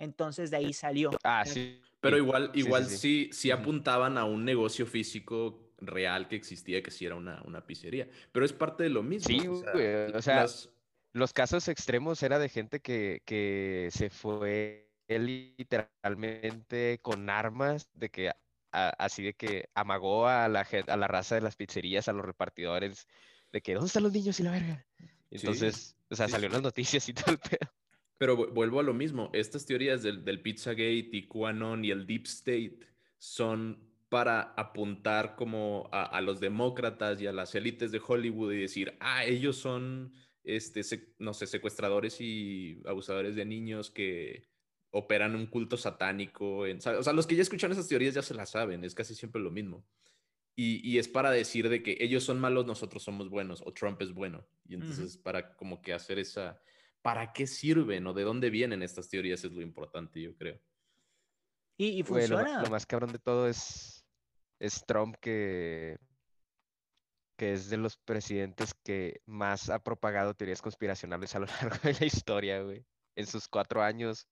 Entonces de ahí salió. Ah, Pero- sí. Pero igual, sí, sí, igual sí. sí, apuntaban a un negocio físico real que existía, que sí era una, una pizzería. Pero es parte de lo mismo. Sí, o sea, güey, o sea, las- Los casos extremos era de gente que, que se fue literalmente con armas, de que a- así de que amagó a la, a la raza de las pizzerías, a los repartidores, de que ¿dónde están los niños y la verga? Entonces, o sea, sí, salió en sí. las noticias y todo el pedo. Pero vu- vuelvo a lo mismo. Estas teorías del, del Pizzagate y QAnon y el Deep State son para apuntar como a, a los demócratas y a las élites de Hollywood y decir, ah, ellos son, este, no sé, secuestradores y abusadores de niños que operan un culto satánico. En, o sea, los que ya escuchan esas teorías ya se las saben, es casi siempre lo mismo. Y, y es para decir de que ellos son malos, nosotros somos buenos, o Trump es bueno. Y entonces para como que hacer esa, ¿para qué sirven o de dónde vienen estas teorías? Es lo importante, yo creo. Y, funciona. lo más cabrón de todo es, es Trump que, que es de los presidentes que más ha propagado teorías conspiracionales a lo largo de la historia, güey. En sus cuatro años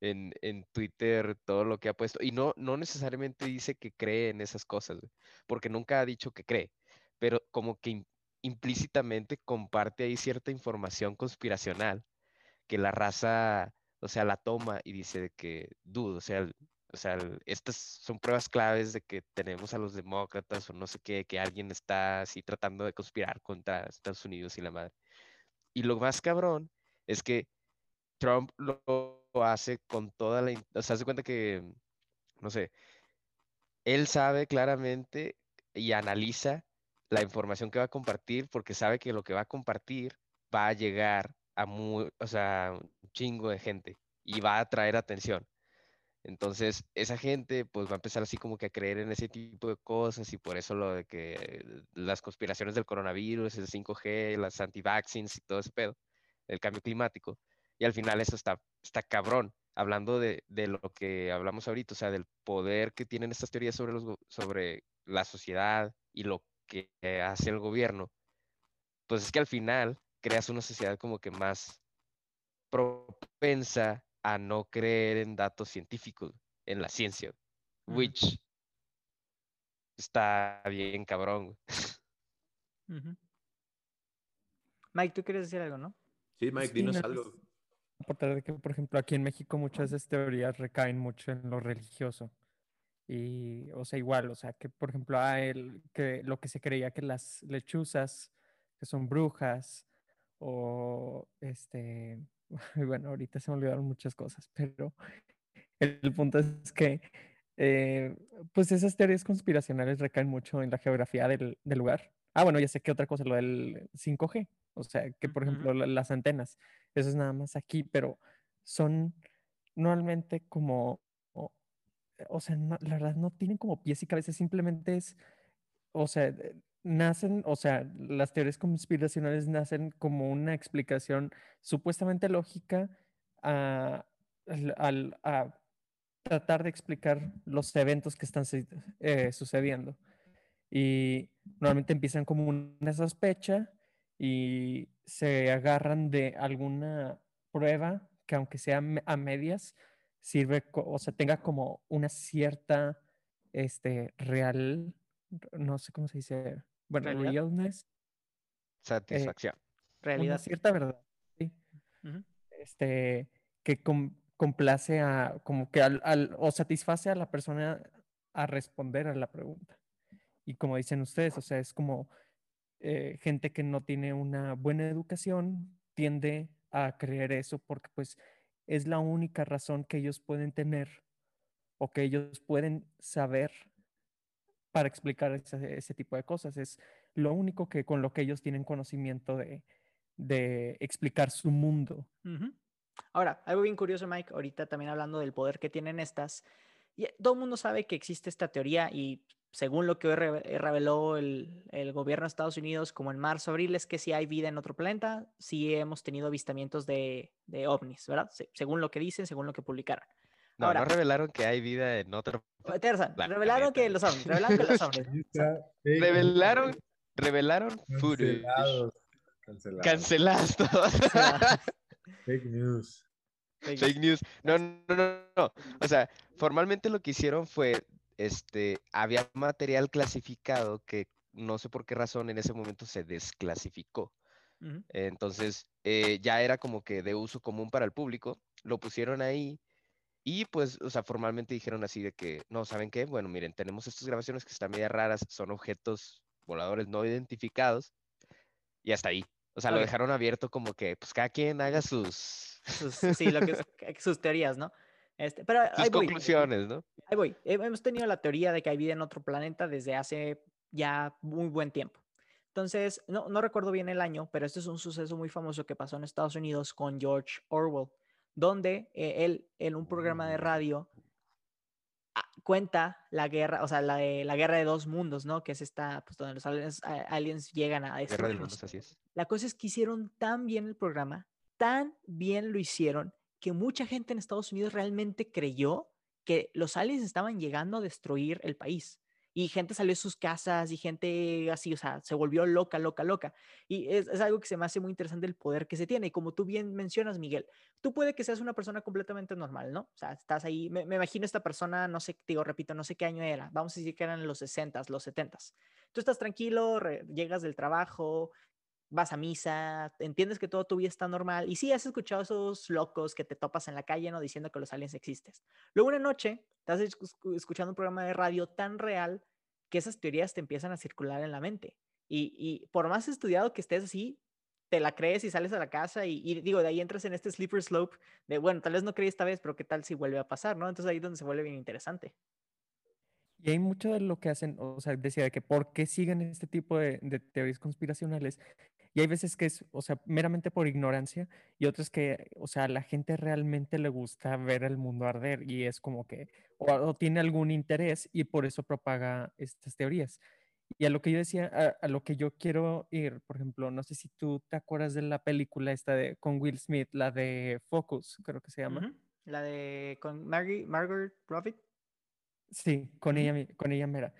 en, en Twitter, todo lo que ha puesto. Y no, no necesariamente dice que cree en esas cosas, güey, porque nunca ha dicho que cree, pero como que implícitamente comparte ahí cierta información conspiracional que la raza, o sea, la toma y dice que, dude, o sea, o sea, estas son pruebas claves de que tenemos a los demócratas o no sé qué, que alguien está así tratando de conspirar contra Estados Unidos y la madre. Y lo más cabrón es que Trump lo hace con toda la... O sea, se cuenta que, no sé, él sabe claramente y analiza la información que va a compartir porque sabe que lo que va a compartir va a llegar a muy, o sea, un chingo de gente y va a atraer atención. Entonces, esa gente pues va a empezar así como que a creer en ese tipo de cosas y por eso lo de que las conspiraciones del coronavirus, el 5G, las anti-vaccines y todo ese pedo, el cambio climático. Y al final eso está, está cabrón, hablando de, de lo que hablamos ahorita, o sea, del poder que tienen estas teorías sobre, los, sobre la sociedad y lo que hace el gobierno. Pues es que al final creas una sociedad como que más propensa a no creer en datos científicos, en la ciencia, which está bien cabrón. Mike, tú quieres decir algo, ¿no? Sí, Mike, dinos algo. De que, por ejemplo, aquí en México muchas de estas teorías recaen mucho en lo religioso. Y, o sea, igual, o sea, que por ejemplo, a él, que lo que se creía que las lechuzas, que son brujas, o este, bueno, ahorita se me olvidaron muchas cosas, pero el, punto es que, eh, pues esas teorías conspiracionales recaen mucho en la geografía del, del, lugar. Ah, bueno, ya sé que otra cosa, lo del 5G, o sea, que por ejemplo las antenas, eso es nada más aquí, pero son normalmente como, o, sea, la verdad no tienen como pies y cabezas, simplemente es, o sea, nacen, o sea, las teorías conspiracionales nacen como una explicación supuestamente lógica a, tratar de explicar los eventos que están eh, sucediendo. Y normalmente empiezan como una sospecha y se agarran de alguna prueba que aunque sea a medias, sirve, o sea, tenga como una cierta, este, real, no sé cómo se dice, bueno, realness. Eh, Satisfacción. realidad. Una cierta verdad. Sí. Este, que complace a, como que al, o satisface a la persona a responder a la pregunta. Y como dicen ustedes, o sea, es como eh, gente que no tiene una buena educación tiende a creer eso porque pues es la única razón que ellos pueden tener o que ellos pueden saber para explicar ese, tipo de cosas. Es lo único que con lo que ellos tienen conocimiento de, de explicar su mundo. Ahora, algo bien curioso, Mike, ahorita también hablando del poder que tienen estas, y todo el mundo sabe que existe esta teoría y según lo que hoy reveló el, el, gobierno de Estados Unidos, como en marzo, abril, es que si hay vida en otro planeta, sí hemos tenido avistamientos de, de ovnis, ¿verdad? según lo que dicen, según lo que publicaron. No, no revelaron que hay vida en otro. Terza, revelaron que los ovnis, revelaron que los ovnis. revelaron, revelaron Cancelados. Cancelados. todos. Fake news. Fake news. No, no, no, no. O sea, formalmente lo que hicieron fue, este, había material clasificado que no sé por qué razón en ese momento se desclasificó. Entonces, eh, ya era como que de uso común para el público. Lo pusieron ahí y pues, o sea, formalmente dijeron así de que, no, ¿saben qué? Bueno, miren, tenemos estas grabaciones que están media raras, son objetos voladores no identificados y hasta ahí. O sea, lo dejaron abierto como que, pues, cada quien haga sus... sí, lo que sus teorías, ¿no? Este, pero sus conclusiones, ¿no? Ahí voy. Hemos tenido la teoría de que hay vida en otro planeta desde hace ya muy buen tiempo. Entonces, no, no recuerdo bien el año, pero este es un suceso muy famoso que pasó en Estados Unidos con George Orwell donde eh, él en un programa de radio ah, cuenta la guerra, o sea, la, de, la guerra de dos mundos, ¿no? Que es esta, pues donde los aliens, llegan a destruirnos. así es. La cosa es que hicieron tan bien el programa, tan bien lo hicieron, que mucha gente en Estados Unidos realmente creyó que los aliens estaban llegando a destruir el país y gente salió de sus casas y gente así, o sea, se volvió loca, loca, loca. Y es, algo que se me hace muy interesante el poder que se tiene. Y como tú bien mencionas, Miguel, tú puede que seas una persona completamente normal, ¿no? O sea, estás ahí, me, imagino esta persona, no sé, digo, repito, no sé qué año era, vamos a decir que eran los 60, los 70. Tú estás tranquilo, llegas del trabajo, vas a misa, entiendes que todo tu vida está normal y sí has escuchado esos locos que te topas en la calle, ¿no? Diciendo que los aliens existen. Luego una noche estás escuchando un programa de radio tan real que esas teorías te empiezan a circular en la mente. Y, por más estudiado que estés así, te la crees y sales a la casa y, digo, de ahí entras en este slipper slope de, bueno, tal vez no creí esta vez, pero qué tal si vuelve a pasar, ¿no? Entonces ahí es donde se vuelve bien interesante. Y hay mucho de lo que hacen, o sea, decía de que por qué siguen este tipo de teorías conspiracionales. Y hay veces que es, o sea, meramente por ignorancia y otras que, o sea, a la gente realmente le gusta ver el mundo arder y es como que, o, o tiene algún interés y por eso propaga estas teorías. Y a lo que yo decía, a, a lo que yo quiero ir, por ejemplo, no sé si tú te acuerdas de la película esta de con Will Smith, la de Focus, creo que se llama. Ujú. La de con Margie- Margaret Robbie. Sí, con ella, con ella mera.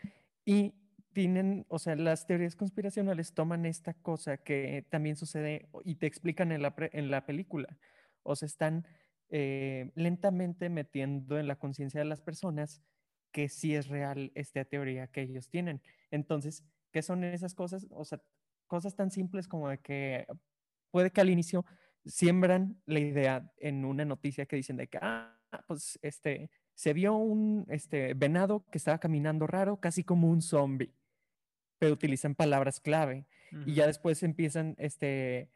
Y tienen, o sea, las teorías conspiracionales toman esta cosa que también sucede y te explican en la, pre- en la película. O sea, están eh, lentamente metiendo en la conciencia de las personas que sí es real esta teoría que ellos tienen. Entonces, ¿qué son esas cosas? O sea, cosas tan simples como de que puede que al inicio siembran la idea en una noticia que dicen de que, ah, pues este, se vio un este, venado que estaba caminando raro, casi como un zombie, pero utilizan palabras clave. Y ya después empiezan este,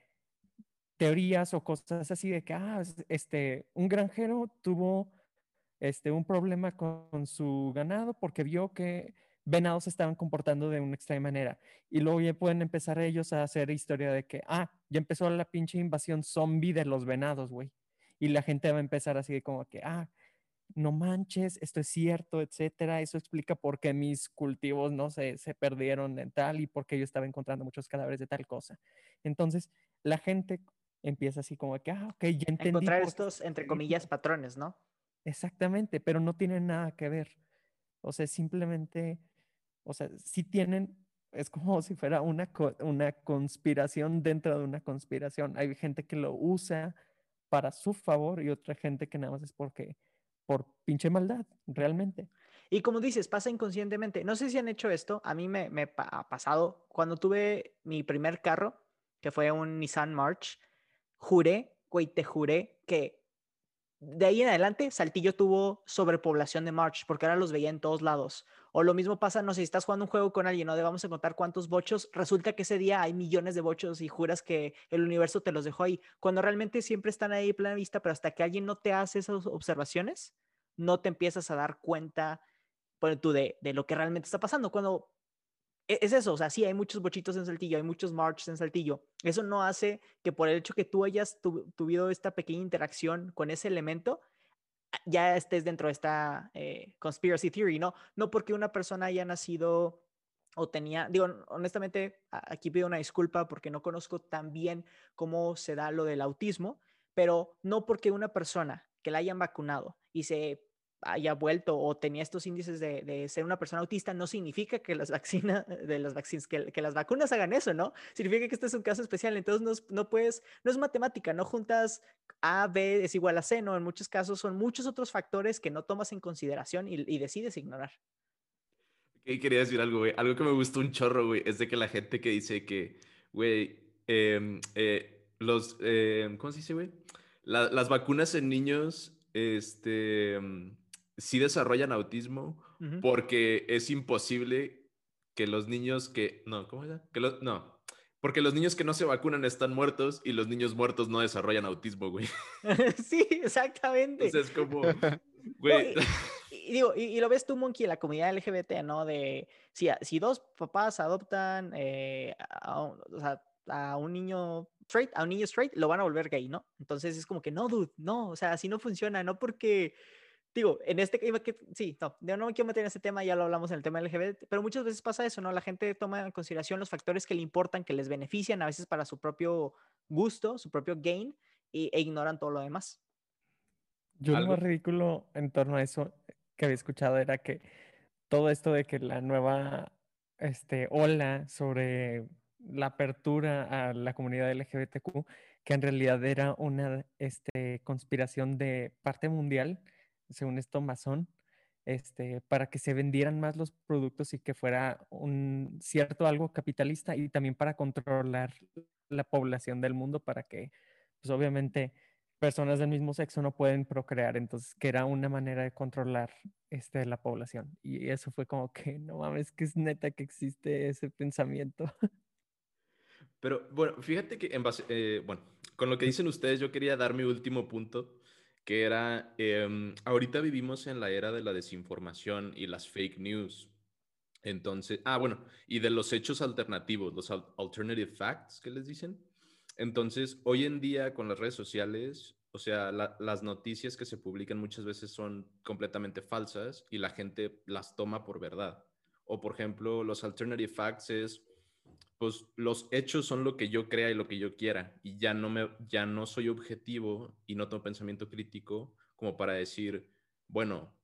teorías o cosas así de que, ah, es- este, un granjero tuvo este, un problema con su ganado porque vio que venados se estaban comportando de una extraña manera. Y luego ya pueden empezar ellos a hacer historia de que, ah, ya empezó la pinche invasión zombie de los venados, güey. Y la gente va a empezar así de como que, ah, no manches, esto es cierto, etcétera. Eso explica por qué mis cultivos no se, se perdieron en tal y por qué yo estaba encontrando muchos cadáveres de tal cosa. Entonces, la gente empieza así como que, ah, ok, ya entendí. Encontrar estos, entre comillas, película". patrones, ¿no? Exactamente, pero no tienen nada que ver. O sea, simplemente, o sea, sí tienen, es como si fuera una, una conspiración dentro de una conspiración. Hay gente que lo usa para su favor y otra gente que nada más es porque, por pinche maldad, realmente. Y como dices, pasa inconscientemente. No sé si han hecho esto. A mí me, ha pasado. Cuando tuve mi primer carro, que fue un Nissan March, juré, güey, te juré que de ahí en adelante Saltillo tuvo sobrepoblación de March, porque ahora los veía en todos lados. O lo mismo pasa, no sé, si estás jugando un juego con alguien, ¿no? De vamos a contar cuántos bochos. Resulta que ese día hay millones de bochos y juras que el universo te los dejó ahí. Cuando realmente siempre están ahí plena vista, pero hasta que alguien no te hace esas observaciones, no te empiezas a dar cuenta ponle tú, de, de lo que realmente está pasando. Cuando e- es eso, o sea, sí, hay muchos bochitos en Saltillo, hay muchos marches en Saltillo. Eso no hace que por el hecho que tú hayas tu- tuvido esta pequeña interacción con ese elemento, ya estés dentro de esta eh, conspiracy theory, ¿no? No porque una persona haya nacido o tenía, digo, honestamente, aquí pido una disculpa porque no conozco tan bien cómo se da lo del autismo, pero no porque una persona que la hayan vacunado y se haya vuelto o tenía estos índices de, de ser una persona autista, no significa que las vacunas, de las vaccines, que, que las vacunas hagan eso, ¿no? Significa que este es un caso especial, entonces no, no puedes, no es matemática, no juntas A, B es igual a C, no, en muchos casos son muchos otros factores que no tomas en consideración y, decides ignorar. Y quería decir algo, güey. Algo que me gustó un chorro, güey, es de que la gente que dice que, güey, em, eh, los, em, ¿cómo se dice, güey? La- las vacunas en niños, este, em, sí desarrollan autismo porque es imposible que los niños que, no, ¿cómo era? Que los, no, porque los niños que no se vacunan están muertos y los niños muertos no desarrollan autismo, güey. sí, exactamente. Entonces es como, No, güey, y, y digo, y, y lo ves tú, Monkey, en la comunidad LGBT, ¿no? De si, si dos papás adoptan eh, a, un- o sea, a un niño straight, a un niño straight, lo van a volver gay, ¿no? Entonces es como que no, dude, no, o sea, así no funciona, no porque, digo, en este, iba que- sí, no, yo no me quiero meter en ese tema, ya lo hablamos en el tema LGBT, pero muchas veces pasa eso, ¿no? La gente toma en consideración los factores que le importan, que les benefician, a veces para su propio gusto, su propio gain, y, e ignoran todo lo demás. Yo lo más ridículo en torno a eso que había escuchado era que todo esto de que la nueva este, ola sobre la apertura a la comunidad LGBTQ, que en realidad era una este, conspiración de parte mundial, según esto masón, este, para que se vendieran más los productos y que fuera un cierto algo capitalista y también para controlar la población del mundo para que, pues obviamente, personas del mismo sexo no pueden procrear, entonces que era una manera de controlar este, la población. Y eso fue como que, no mames, que es neta que existe ese pensamiento. Pero bueno, fíjate que en base, eh, bueno, con lo que dicen ustedes, yo quería dar mi último punto, que era, em, ahorita vivimos en la era de la desinformación y las fake news. Entonces, ah, bueno, y de los hechos alternativos, los alternative facts que les dicen. Entonces, hoy en día con las redes sociales, o sea, las noticias que se publican muchas veces son completamente falsas y la gente las toma por verdad. O, por ejemplo, los alternative facts es, pues los hechos son lo que yo crea y lo que yo quiera y ya no me ya no soy objetivo y no tengo pensamiento crítico como para decir, bueno,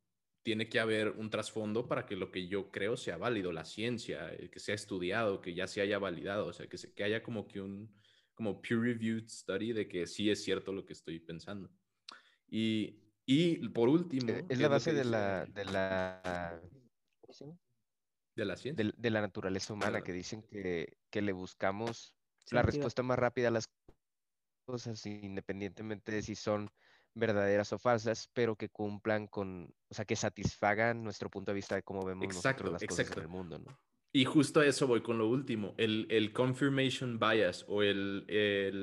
tiene que haber un trasfondo para que lo que yo creo sea válido, la ciencia, eh, que sea estudiado, que ya se haya validado, o sea, que, se, que haya como que un como peer-reviewed study de que sí es cierto lo que estoy pensando. Y, y por último... Eh, es la base de la, de la... ¿De la ciencia? De, la naturaleza humana, que dicen que, que le buscamos la respuesta más rápida a las cosas, independientemente de si son verdaderas o falsas, pero que cumplan con, o sea, que satisfagan nuestro punto de vista de cómo vemos nosotros las cosas en el mundo, ¿no? Y justo a eso voy con lo último, el, el confirmation bias o el,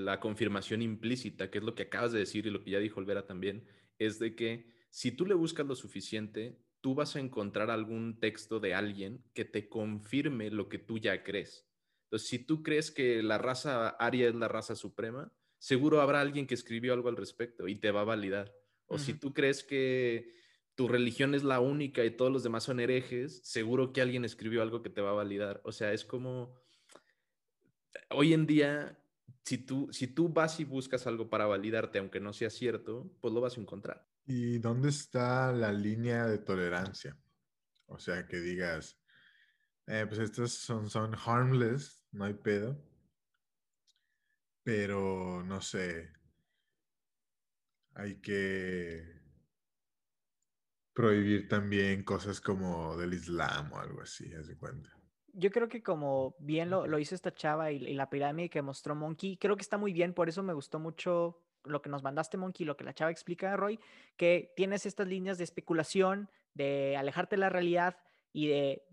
la confirmación implícita, que es lo que acabas de decir y lo que ya dijo Olvera también, es de que si tú le buscas lo suficiente, tú vas a encontrar algún texto de alguien que te confirme lo que tú ya crees. Entonces, si tú crees que la raza aria es la raza suprema, seguro habrá alguien que escribió algo al respecto y te va a validar. O si tú crees que tu religión es la única y todos los demás son herejes, seguro que alguien escribió algo que te va a validar. O sea, es como, hoy en día, si tú, si tú vas y buscas algo para validarte, aunque no sea cierto, pues lo vas a encontrar. ¿Y dónde está la línea de tolerancia? O sea, que digas, eh, pues estos son, son harmless, no hay pedo pero no sé, hay que prohibir también cosas como del Islam o algo así, haz de cuenta. Yo creo que como bien lo, lo hizo esta chava y, la pirámide que mostró Monkey, creo que está muy bien, por eso me gustó mucho lo que nos mandaste, Monkey, lo que la chava explica, Roy, que tienes estas líneas de especulación, de alejarte de la realidad y de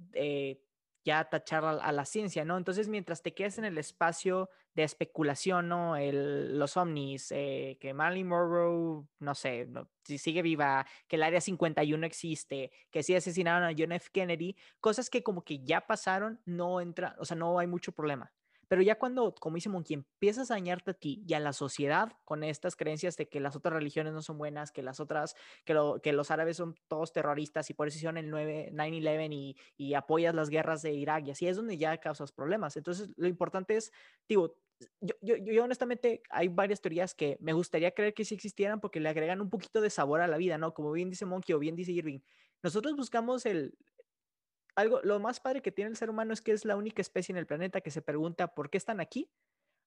ya tachar a, la ciencia, ¿no? Entonces, mientras te quedes en el espacio de especulación, ¿no? El, los ovnis, eh, que Marilyn Monroe, no sé, si sigue viva, que el Área 51 existe, que sí asesinaron a John F. Kennedy, cosas que como que ya pasaron, no entra, o sea, no hay mucho problema. Pero ya cuando, como dice Monkey, empiezas a dañarte a ti y a la sociedad con estas creencias de que las otras religiones no son buenas, que las otras, que, que los árabes son todos terroristas y por eso hicieron el 9-11 y, y apoyas las guerras de Irak y así es donde ya causas problemas. Entonces, lo importante es, digo, yo, yo, yo, honestamente hay varias teorías que me gustaría creer que sí existieran porque le agregan un poquito de sabor a la vida, ¿no? Como bien dice Monkey o bien dice Irving. Nosotros buscamos el, algo, lo más padre que tiene el ser humano es que es la única especie en el planeta que se pregunta por qué están aquí,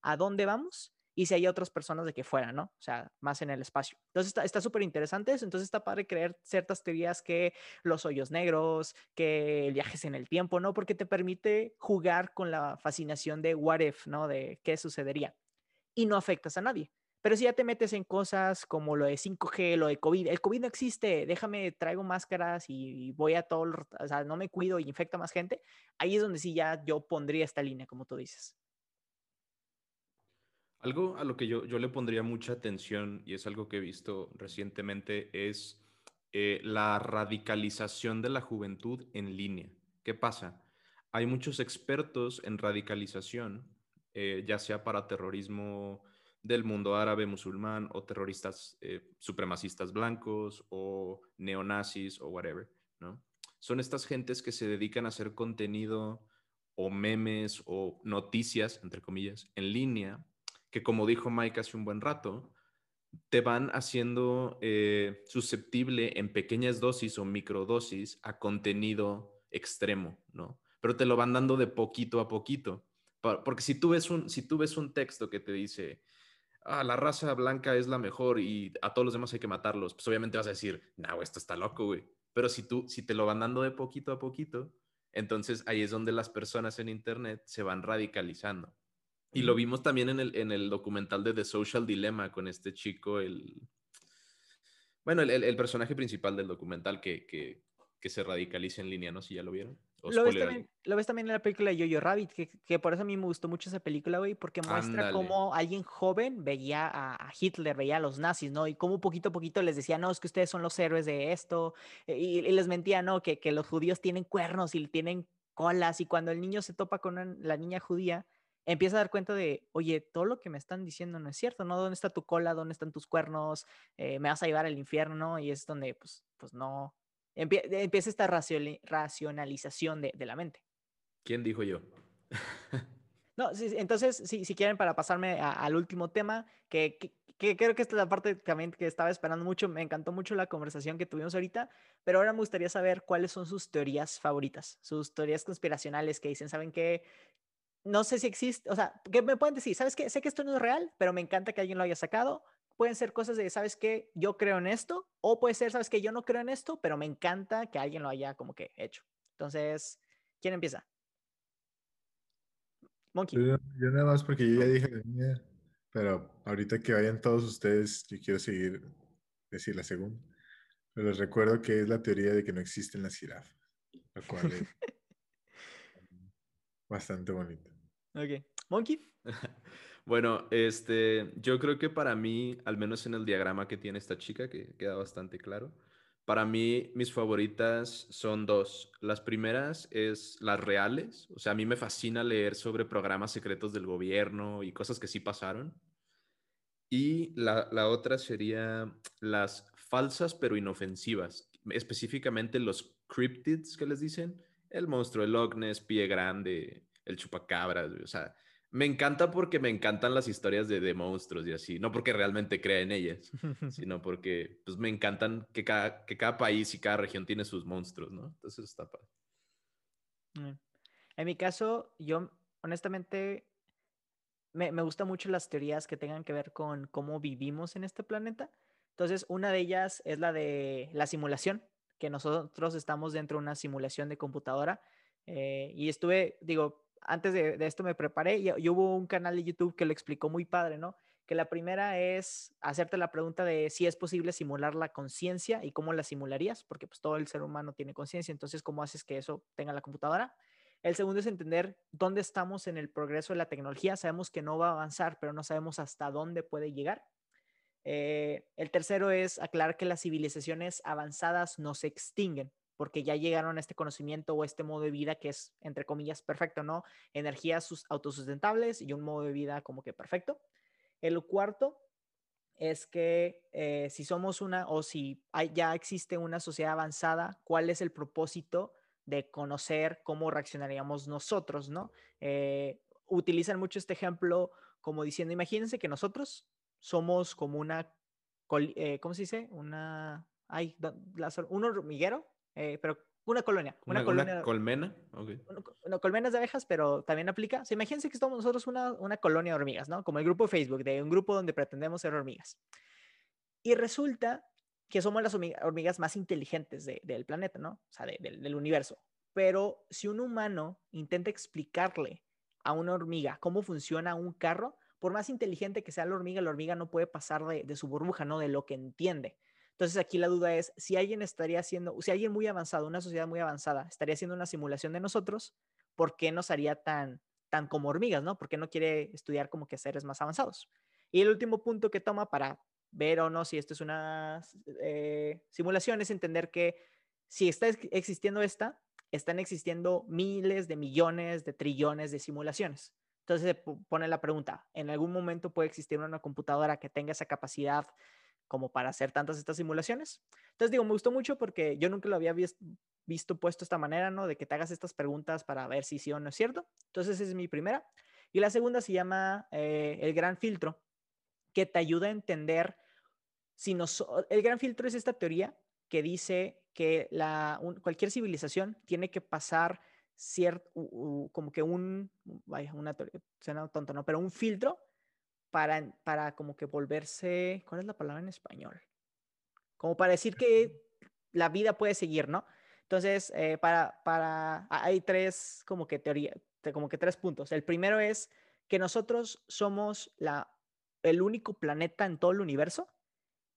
a dónde vamos y si hay otras personas de que fuera, ¿no? O sea, más en el espacio. Entonces está súper interesante eso. Entonces está padre creer ciertas teorías que los hoyos negros, que viajes en el tiempo, ¿no? Porque te permite jugar con la fascinación de what if, ¿no? De qué sucedería. Y no afectas a nadie. Pero si ya te metes en cosas como lo de 5G, lo de COVID, el COVID no existe, déjame, traigo máscaras y voy a todo, o sea, no me cuido y infecta más gente, ahí es donde sí ya yo pondría esta línea, como tú dices. Algo a lo que yo, yo le pondría mucha atención y es algo que he visto recientemente es eh, la radicalización de la juventud en línea. ¿Qué pasa? Hay muchos expertos en radicalización, eh, ya sea para terrorismo del mundo árabe musulmán o terroristas eh, supremacistas blancos o neonazis o whatever, ¿no? Son estas gentes que se dedican a hacer contenido o memes o noticias, entre comillas, en línea, que como dijo Mike hace un buen rato, te van haciendo eh, susceptible en pequeñas dosis o microdosis a contenido extremo, ¿no? Pero te lo van dando de poquito a poquito. Porque si tú ves un, si tú ves un texto que te dice, ah, la raza blanca es la mejor y a todos los demás hay que matarlos, pues obviamente vas a decir, no, esto está loco, güey. Pero si tú, si te lo van dando de poquito a poquito, entonces ahí es donde las personas en Internet se van radicalizando. Y lo vimos también en el, en el documental de The Social Dilemma con este chico, el... Bueno, el, el, personaje principal del documental que, que, que se radicalice en línea, ¿no? Si ya lo vieron. Lo ves, también, lo ves también en la película de Jojo Rabbit, que, que por eso a mí me gustó mucho esa película, güey, porque muestra Ándale. cómo alguien joven veía a, Hitler, veía a los nazis, ¿no? Y cómo poquito a poquito les decía, no, es que ustedes son los héroes de esto, eh, y, y les mentía, ¿no? Que, que los judíos tienen cuernos y tienen colas, y cuando el niño se topa con una- la niña judía, empieza a dar cuenta de, oye, todo lo que me están diciendo no es cierto, ¿no? ¿Dónde está tu cola? ¿Dónde están tus cuernos? Eh, ¿Me vas a llevar al infierno? ¿no? Y es donde, pues, pues no, empie- empieza esta racionalización de, de la mente. ¿Quién dijo yo? No, sí, entonces, sí, si quieren, para pasarme a- al último tema, que, que- que creo que esta es la parte también que estaba esperando mucho, me encantó mucho la conversación que tuvimos ahorita, pero ahora me gustaría saber cuáles son sus teorías favoritas, sus teorías conspiracionales que dicen, ¿saben qué? No sé si existe, o sea, ¿qué me pueden decir? ¿Sabes qué? Sé que esto no es real, pero me encanta que alguien lo haya sacado. Pueden ser cosas de, ¿sabes qué? Yo creo en esto, o puede ser, ¿sabes qué? Yo no creo en esto, pero me encanta que alguien lo haya como que hecho. Entonces, ¿quién empieza? Monkey. Yo, yo nada más porque yo ya dije la mía, pero ahorita que vayan todos ustedes, yo quiero seguir decir la segunda. Pero les recuerdo que es la teoría de que no existen las jirafas, lo cual es bastante bonito. Ok. Monkey. Bueno, este, yo creo que para mí, al menos en el diagrama que tiene esta chica, que queda bastante claro, para mí mis favoritas son dos. Las primeras es las reales, o sea, a mí me fascina leer sobre programas secretos del gobierno y cosas que sí pasaron. Y la, la otra sería las falsas pero inofensivas, específicamente los cryptids que les dicen, el monstruo, el Loch Ness, pie grande, el chupacabras, o sea, me encanta porque me encantan las historias de, de monstruos y así, no porque realmente crea en ellas, sino porque pues, me encantan que cada, que cada país y cada región tiene sus monstruos, ¿no? Entonces está padre. Mm. En mi caso, yo honestamente me, me gustan mucho las teorías que tengan que ver con cómo vivimos en este planeta. Entonces, una de ellas es la de la simulación, que nosotros estamos dentro de una simulación de computadora. eh, y estuve, digo, antes de, esto me preparé y, y hubo un canal de YouTube que lo explicó muy padre, ¿no? Que la primera es hacerte la pregunta de si es posible simular la conciencia y cómo la simularías, porque pues todo el ser humano tiene conciencia, entonces cómo haces que eso tenga la computadora. El segundo es entender dónde estamos en el progreso de la tecnología. Sabemos que no va a avanzar, pero no sabemos hasta dónde puede llegar. Eh, el tercero es aclarar que las civilizaciones avanzadas no se extinguen, porque ya llegaron a este conocimiento o este modo de vida que es, entre comillas, perfecto, ¿no? Energías sus- autosustentables y un modo de vida como que perfecto. El cuarto es que eh, si somos una o si ya existe una sociedad avanzada, ¿cuál es el propósito de conocer cómo reaccionaríamos nosotros, ¿no? Eh, utilizan mucho este ejemplo como diciendo, imagínense que nosotros somos como una, eh, ¿cómo se dice? Una, ay, un hormiguero, eh, pero una colonia, una, Una, colonia, una colmena, ok. uno- co- no, colmenas de abejas, pero también aplica. O sea, imagínense que estamos nosotros una, una colonia de hormigas, ¿no? Como el grupo de Facebook, de un grupo donde pretendemos ser hormigas. Y resulta que somos las hormi- hormigas más inteligentes de- del planeta, ¿no? O sea, de- del- del universo. Pero si un humano intenta explicarle a una hormiga cómo funciona un carro, por más inteligente que sea la hormiga, la hormiga no puede pasar de, de su burbuja, ¿no? De lo que entiende. Entonces aquí la duda es si alguien estaría haciendo, si alguien muy avanzado, una sociedad muy avanzada, estaría haciendo una simulación de nosotros, ¿por qué nos haría tan, tan como hormigas, ¿no? ¿Por qué no quiere estudiar como que seres más avanzados? Y el último punto que toma para ver o no si esto es una eh, simulación es entender que si está ex- existiendo esta, están existiendo miles de millones de trillones de simulaciones. Entonces se pone la pregunta, ¿en algún momento puede existir una computadora que tenga esa capacidad como para hacer tantas estas simulaciones? Entonces digo, me gustó mucho porque yo nunca lo había vis- visto puesto de esta manera, ¿no? De que te hagas estas preguntas para ver si sí o no es cierto. Entonces esa es mi primera. Y la segunda se llama eh, el gran filtro, que te ayuda a entender si nos... El gran filtro es esta teoría que dice que la, un- cualquier civilización tiene que pasar cierto, como que un, vaya, una teoría, suena tonto, ¿no? Pero un filtro para, para como que volverse, ¿cuál es la palabra en español? Como para decir que la vida puede seguir, ¿no? Entonces, eh, para, para, hay tres como que teoría, te- como que tres puntos. El primero es que nosotros somos la, el único planeta en todo el universo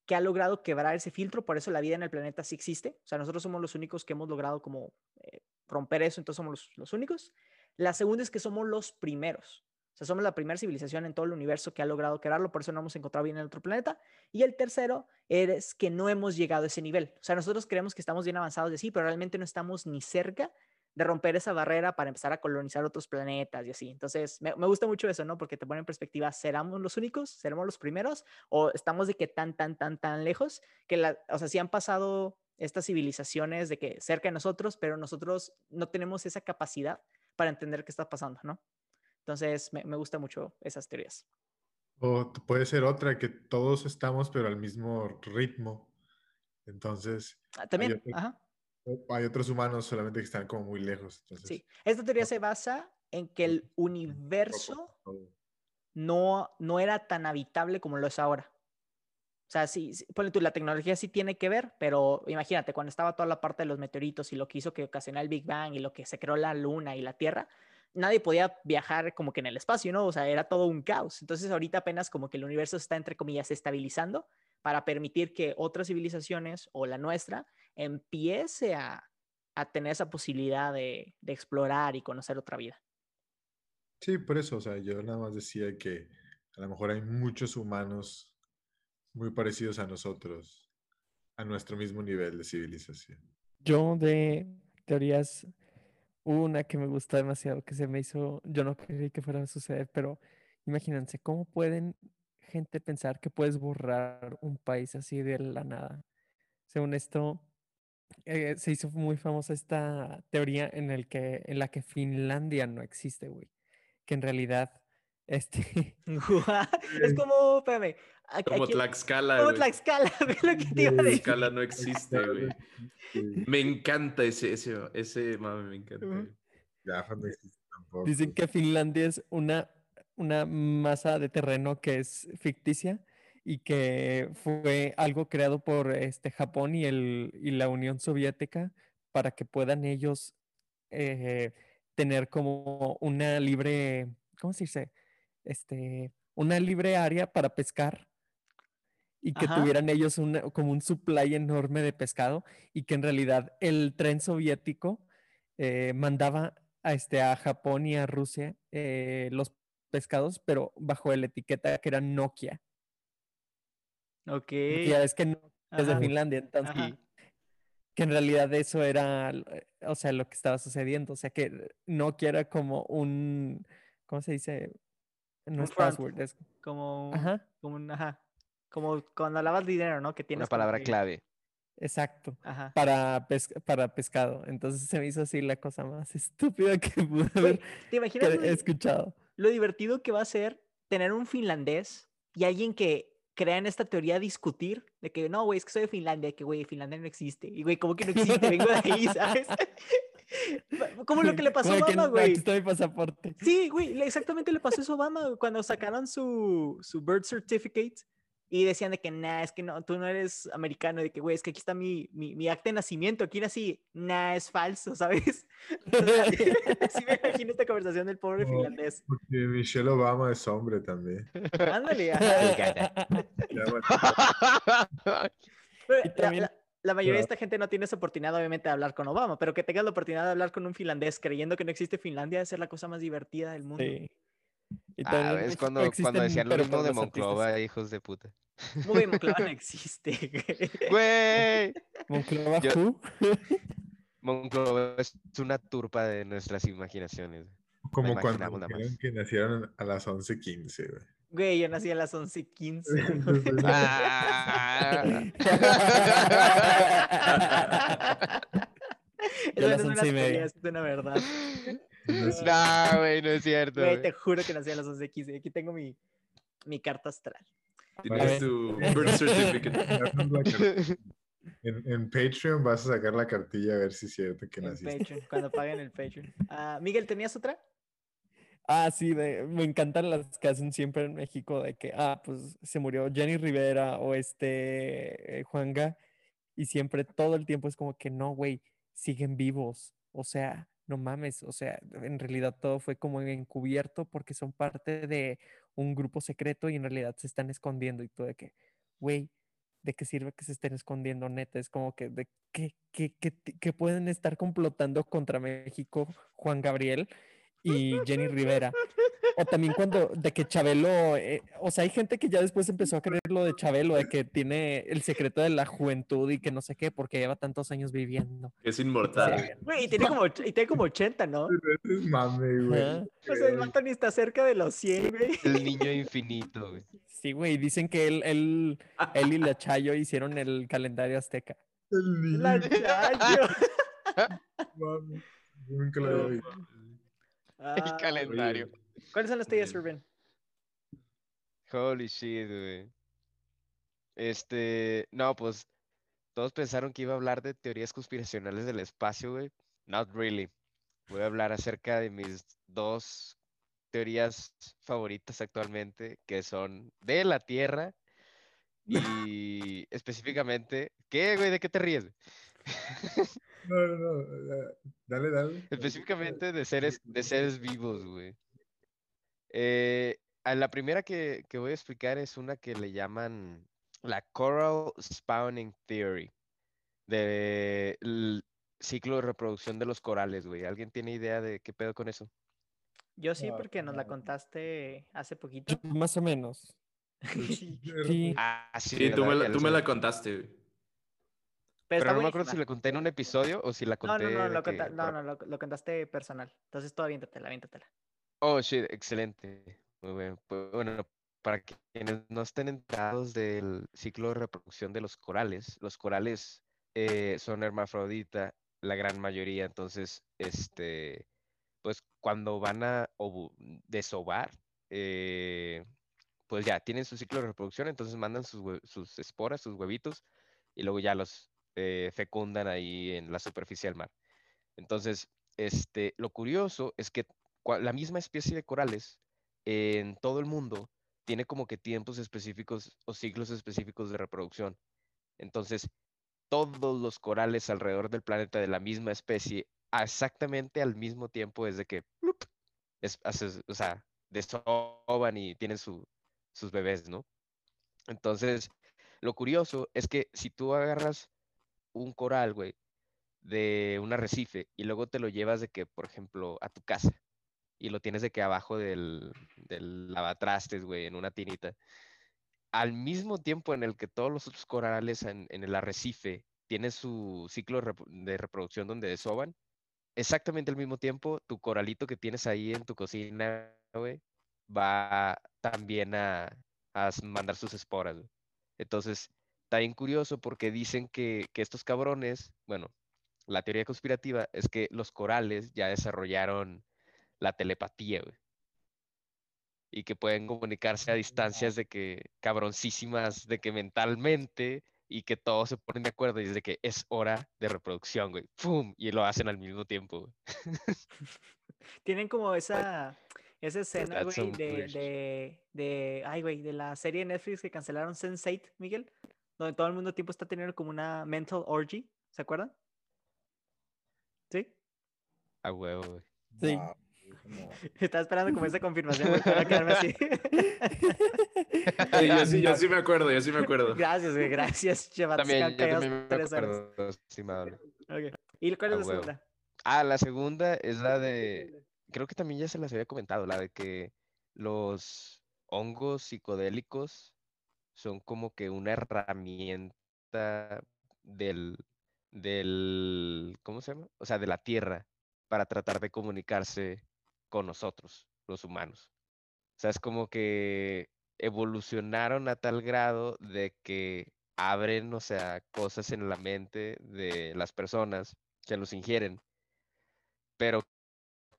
que ha logrado quebrar ese filtro, por eso la vida en el planeta sí existe. O sea, nosotros somos los únicos que hemos logrado como eh, romper eso, entonces somos los, los únicos. La segunda es que somos los primeros. O sea, somos la primera civilización en todo el universo que ha logrado quebrarlo, por eso no hemos encontrado bien en otro planeta. Y el tercero es que no hemos llegado a ese nivel. O sea, nosotros creemos que estamos bien avanzados de sí, pero realmente no estamos ni cerca de romper esa barrera para empezar a colonizar otros planetas y así. Entonces, me, me, gusta mucho eso, ¿no? Porque te pone en perspectiva, ¿seremos los únicos? ¿Seremos los primeros? ¿O estamos de que tan, tan, tan, tan lejos? Que, la, o sea, sí han pasado estas civilizaciones de que cerca de nosotros, pero nosotros no tenemos esa capacidad para entender qué está pasando, ¿no? Entonces, me, me gusta mucho esas teorías. O puede ser otra, que todos estamos, pero al mismo ritmo. Entonces. Ah, También, hay, otro, ajá. hay otros humanos solamente que están como muy lejos. Entonces, Sí, esta teoría se basa en que el universo no, no era tan habitable como lo es ahora. O sea, sí, sí, ponle tú, la tecnología sí tiene que ver, pero imagínate, cuando estaba toda la parte de los meteoritos y lo que hizo que ocasionó el Big Bang y lo que se creó la Luna y la Tierra, nadie podía viajar como que en el espacio, ¿no? O sea, era todo un caos. Entonces, ahorita apenas como que el universo está, entre comillas, estabilizando para permitir que otras civilizaciones o la nuestra empiece a, a tener esa posibilidad de, de explorar y conocer otra vida. Sí, por eso, o sea, yo nada más decía que a lo mejor hay muchos humanos muy parecidos a nosotros, a nuestro mismo nivel de civilización. Yo de teorías, una que me gusta demasiado, que se me hizo, yo no creí que fuera a suceder, pero imagínense, ¿cómo pueden gente pensar que puedes borrar un país así de la nada? Según esto, eh, se hizo muy famosa esta teoría en, el que, en la que Finlandia no existe, güey. Que en realidad, este... es como, espérame, como aquí- Tlaxcala, como. Tlaxcala, güey, lo que te iba a decir. Tlaxcala no existe, güey. Me encanta ese, ese, ese mame, me encanta. No existe tampoco. Dicen que Finlandia es una, una masa de terreno que es ficticia y que fue algo creado por este, Japón y, el, y la Unión Soviética para que puedan ellos eh, tener como una libre, ¿cómo se dice? Este, una libre área para pescar y que Ajá. tuvieran ellos una- como un supply enorme de pescado y que en realidad el tren soviético eh, mandaba a, este, a Japón y a Rusia eh, los pescados, pero bajo la etiqueta que era Nokia. Ok. porque ya ves que Nokia es de. Finlandia, entonces Ajá. que en realidad eso era, o sea, lo que estaba sucediendo, o sea, que Nokia era como un, ¿cómo se dice? No Un es front. password, es, Como, un- ajá, como un, ajá. Como cuando lavas dinero, ¿no? Que tienes Una palabra que- clave. exacto. Ajá. para, pes- para pescado. Entonces se me hizo así la cosa más estúpida que pude haber ¿Te imaginas que lo, he escuchado. lo divertido que va a ser tener un finlandés y alguien que crea en esta teoría discutir de que no, güey, es que soy de Finlandia, que güey, Finlandia no existe. Y güey, ¿cómo que no existe? Vengo de ahí, ¿sabes? Como lo que le pasó a Obama, "No, güey. Aquí está mi pasaporte. Sí, güey, exactamente le pasó eso a Obama cuando sacaron su, su birth certificate y decían de que, nah, es que no, tú no eres americano, de que, güey, es que aquí está mi, mi, mi acta de nacimiento, aquí nací, nah, es falso, ¿sabes? Sí me imagino esta conversación del pobre No. finlandés. Porque Michelle Obama es hombre también. Ándale, la- también- la, la mayoría de esta gente no tiene esa oportunidad, obviamente, de hablar con Obama, pero que tengas la oportunidad de hablar con un finlandés creyendo que no existe Finlandia debe ser la cosa más divertida del mundo. Sí. Y Ah, es México cuando, cuando decían lo mismo de pueblos artistas. Monclova, hijos de puta. Bien, Monclova no existe. güey. Güey. Monclova Yo-? Monclova es una turpa de nuestras imaginaciones. como cuando que nacieron a las 11:15, güey. Güey, yo nací a las 11:15. Entonces, Ah. Eso no es una teoría, eso es una verdad. No, güey, no es cierto. Güey, te juro que nací a las 11:15. Aquí tengo mi, mi carta astral. Tienes tu birth certificate. En, en Patreon vas a sacar la cartilla a ver si es cierto que En naciste. Patreon, cuando paguen el Patreon. Ah, Miguel, ¿tenías otra? Ah, sí, de- me encantan las que hacen siempre en México de que, ah, pues se murió Jenny Rivera o este eh, Juanga y siempre todo el tiempo es como que no, güey, siguen vivos. O sea, no mames, o sea, en realidad todo fue como encubierto porque son parte de un grupo secreto y en realidad se están escondiendo y todo de que, güey, ¿de qué sirve que se estén escondiendo neta? Es como que, ¿de qué, qué, qué, qué pueden estar complotando contra México Juan Gabriel y Jenny Rivera? O también cuando, de que Chabelo, eh, o sea, hay gente que ya después empezó a creer lo de Chabelo, de que tiene el secreto de la juventud y que no sé qué, porque lleva tantos años viviendo. Es Sí, inmortal. Güey, y tiene como, y tiene como 80, ¿no? Es mame, güey. Ajá. O sea, el vato ni está cerca de los 100, güey. El niño infinito, güey. Sí, güey, dicen que él, él, él y la Chayo hicieron el calendario azteca. El niño, La Chayo. mame. Yo nunca lo había oído. Ah, El calendario. ¿Cuáles son las tuyas. Rubén? Holy shit, güey. Este, no, pues todos pensaron que iba a hablar de teorías conspiracionales del espacio, güey. Not really. Voy a hablar acerca de mis dos teorías favoritas actualmente, que son de la Tierra y específicamente, ¿qué, güey? ¿De qué te ríes? No, no, no. Dale, dale. Específicamente de seres, de seres vivos, güey. Eh, a la primera que, que voy a explicar es una que le llaman la Coral Spawning Theory, del ciclo de reproducción de los corales, güey. ¿Alguien tiene idea de qué pedo con eso? Yo sí, No, porque nos la no. contaste hace poquito. Más o menos. Sí. Ah, sí, Sí, tú me la, tú me contaste, güey. Pero, no me acuerdo si la conté en un episodio o si la No, conté no, no, de lo, que conta- no, no, lo, lo contaste personal. Entonces tú aviéntatela, aviéntatela. Oh, shit, excelente. Muy bien. Pues, bueno, para quienes no estén enterados del ciclo de reproducción de los corales, los corales eh, son hermafrodita, la gran mayoría. Entonces, este, pues cuando van a desovar, eh, pues ya tienen su ciclo de reproducción, entonces mandan sus, sus esporas, sus huevitos, y luego ya los eh, fecundan ahí en la superficie del mar. Entonces, este, lo curioso es que la misma especie de corales en todo el mundo tiene como que tiempos específicos o ciclos específicos de reproducción. Entonces, todos los corales alrededor del planeta de la misma especie, exactamente al mismo tiempo desde que, es, o sea, desovan y tienen su- sus bebés, ¿no? Entonces, lo curioso es que si tú agarras un coral, güey, de un arrecife y luego te lo llevas de que, por ejemplo, a tu casa y lo tienes de que abajo del, del lavatrastes, güey, en una tinita, al mismo tiempo en el que todos los otros corales en, el arrecife tienen su ciclo de repro- de reproducción donde desovan, exactamente al mismo tiempo, tu coralito que tienes ahí en tu cocina, güey, va también a, a mandar sus esporas. Entonces, está bien curioso porque dicen que, que estos cabrones, bueno, la teoría conspirativa es que los corales ya desarrollaron la telepatía, güey. Y que pueden comunicarse a distancias de que cabroncísimas, de que mentalmente y que todos se ponen de acuerdo y es de que es hora de reproducción, güey. ¡Pum! Y lo hacen al mismo tiempo, güey. Tienen como esa, esa escena, That's güey, de, de, de, ay, güey, de la serie de Netflix que cancelaron Sense8, Miguel, donde todo el mundo tiempo está teniendo como una mental orgy, ¿se acuerdan? ¿Sí? A huevo, güey. Sí. Estaba esperando como esa confirmación, güey, para quedarme así. Sí, yo sí, yo sí me acuerdo, yo sí me acuerdo. gracias, güey, gracias, Chevatos, También, yo callados también me acuerdo. ¿Y cuál es A la huevo. segunda? Ah, la segunda es la de, creo que también ya se las había comentado, la de que los hongos psicodélicos son como que una herramienta del, del, ¿cómo se llama? O sea, de la Tierra para tratar de comunicarse con nosotros, los humanos. O sea, es como que evolucionaron a tal grado de que abren, o sea, cosas en la mente de las personas que los ingieren, pero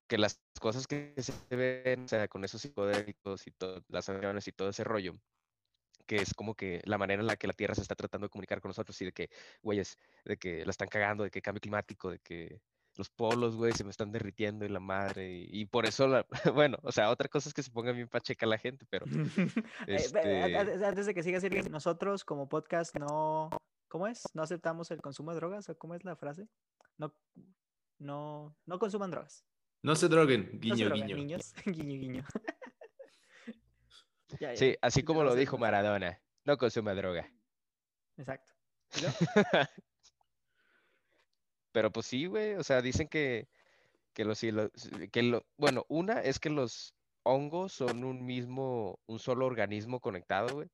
que las cosas que se ven, o sea, con esos psicodélicos y todas las acciones y todo ese rollo, que es como que la manera en la que la Tierra se está tratando de comunicar con nosotros y de que, güeyes, de que la están cagando, de que cambio climático, de que los polos, güey, se me están derritiendo y la madre, y, y por eso, la, bueno, o sea, otra cosa es que se ponga bien pacheca la gente, pero este- Antes de que siga Sergio, nosotros como podcast no, ¿cómo es? No aceptamos el consumo de drogas, ¿o cómo es la frase? No, no, no consuman drogas. No se droguen, No se guiño, droguen, guiño. niños. guiño. Ya, ya, sí, así como lo dijo. Maradona, no consuma droga. Exacto. ¿Y luego? Pero pues sí, güey, o sea, dicen que, que los, que lo, bueno, una es que los hongos son un mismo, un solo organismo conectado, güey.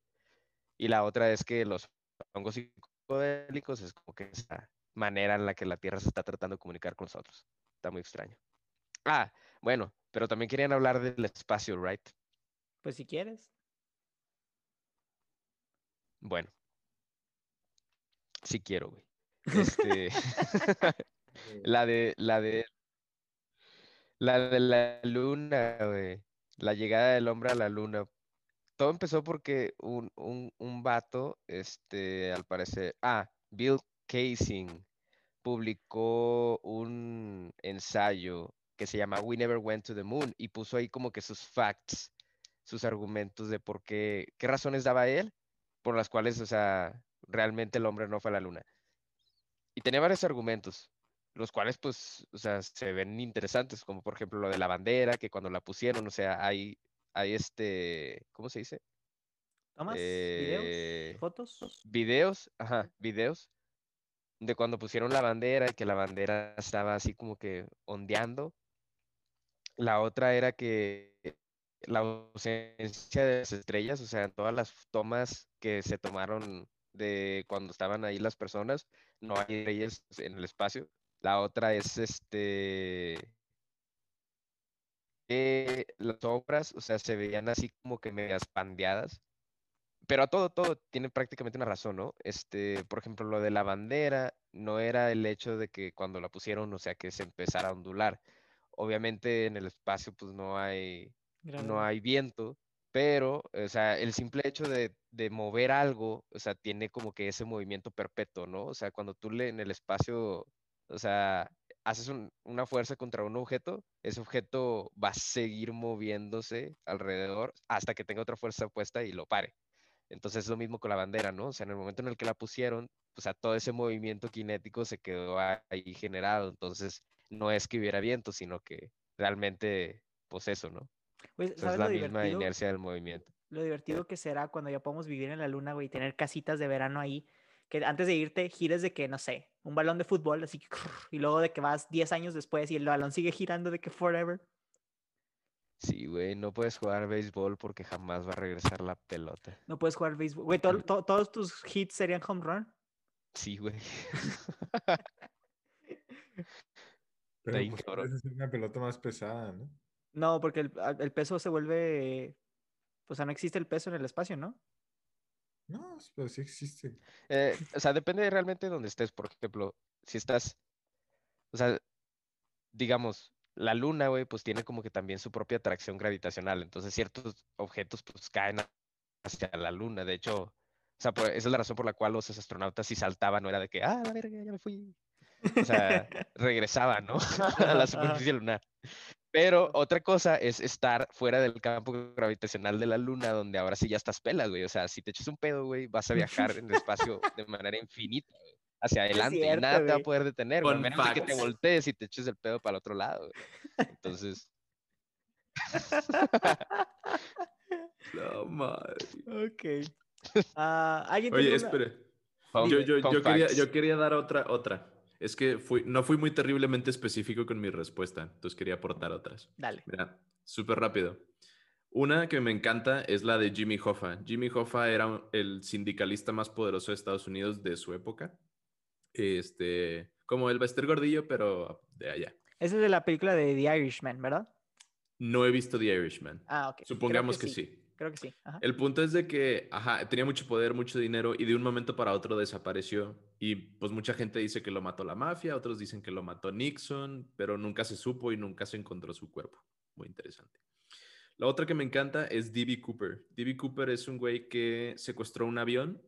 Y la otra es que los hongos psicodélicos es como que esa manera en la que la Tierra se está tratando de comunicar con nosotros. Está muy extraño. Ah, bueno, pero también querían hablar del espacio, ¿right? Pues si quieres. Bueno. Sí quiero, güey. Este, la de, la de, la de la luna, güey. La llegada del hombre a la luna. Todo empezó porque un, un, un vato, este, al parecer, ah, Bill Casing publicó un ensayo que se llama We Never Went to the Moon y puso ahí como que sus facts, sus argumentos de por qué, qué razones daba él por las cuales, o sea, realmente el hombre no fue a la luna. Y tenía varios argumentos, los cuales, pues, o sea, se ven interesantes, como por ejemplo lo de la bandera, que cuando la pusieron, o sea, hay, hay este, ¿cómo se dice? ¿Tomas? Eh, ¿Videos? ¿Fotos? Videos, ajá, videos de cuando pusieron la bandera y que la bandera estaba así como que ondeando. La otra era que la ausencia de las estrellas, o sea, en todas las tomas que se tomaron de cuando estaban ahí las personas, no hay estrellas en el espacio. La otra es este que las obras, o sea, se veían así como que medias pandeadas. Pero a todo, todo tiene prácticamente una razón, ¿no? Este, por ejemplo, lo de la bandera no era el hecho de que cuando la pusieron, o sea, que se empezara a ondular. Obviamente en el espacio, pues no hay, no hay viento, pero, o sea, el simple hecho de, de mover algo, o sea, tiene como que ese movimiento perpetuo, ¿no? O sea, cuando tú le, en el espacio, o sea, haces un- una fuerza contra un objeto, ese objeto va a seguir moviéndose alrededor hasta que tenga otra fuerza puesta y lo pare. Entonces es lo mismo con la bandera, ¿no? O sea, en el momento en el que la pusieron, o sea, todo ese movimiento cinético se quedó ahí generado. Entonces, no es que hubiera viento, sino que realmente, pues eso, ¿no? O sea, es ¿sabes la lo misma divertido? inercia del movimiento. Lo divertido que será cuando ya podamos vivir en la luna, güey, y tener casitas de verano ahí, que antes de irte gires de que, no sé, un balón de fútbol, así que, y luego de que vas 10 años después y el balón sigue girando de que forever. Sí, güey, no puedes jugar béisbol porque jamás va a regresar la pelota. No puedes jugar béisbol. Güey, to- to- todos tus hits serían home run. Sí, güey. Pero pues ser una pelota más pesada, ¿no? No, porque el, peso se vuelve. O sea, no existe el peso en el espacio, ¿no? No, pero sí existe. Eh, o sea, depende realmente de donde estés. Por ejemplo, si estás, o sea, digamos, la luna, güey, pues tiene como que también su propia atracción gravitacional. Entonces, ciertos objetos, pues caen hacia la luna. De hecho, o sea, por- esa es la razón por la cual los astronautas si saltaban, no era de que, ah, la verga, ya me fui. O sea, regresaban, ¿no? A la superficie lunar. Pero otra cosa es estar fuera del campo gravitacional de la luna, donde ahora sí ya estás pelas, güey. O sea, si te echas un pedo, güey, vas a viajar en el espacio de manera infinita, güey, hacia adelante. cierto, y nada te va a poder detener, güey, menos de que te voltees y te eches el pedo para el otro lado, güey. Entonces, No, madre. ok. Ah, ¿Alguien Oye, tiene una- espere. Yo, yo, yo quería, yo quería dar otra, otra. Es que fui, no fui muy terriblemente específico con mi respuesta, entonces quería aportar otras. Dale. Mira, súper rápido. Una que me encanta es la de Jimmy Hoffa. Jimmy Hoffa era el sindicalista más poderoso de Estados Unidos de su época. Este, como el Bester Gordillo, pero de allá. Esa es de la película de The Irishman, ¿verdad? No he visto The Irishman. Ah, ok. Supongamos que, sí. Que sí. El punto es de que, tenía mucho poder, mucho dinero y de un momento para otro desapareció. Y pues mucha gente dice que lo mató la mafia, otros dicen que lo mató Nixon, pero nunca se supo y nunca se encontró su cuerpo. Muy interesante. La otra que me encanta es D.B. Cooper. D.B. Cooper es un güey que secuestró un avión,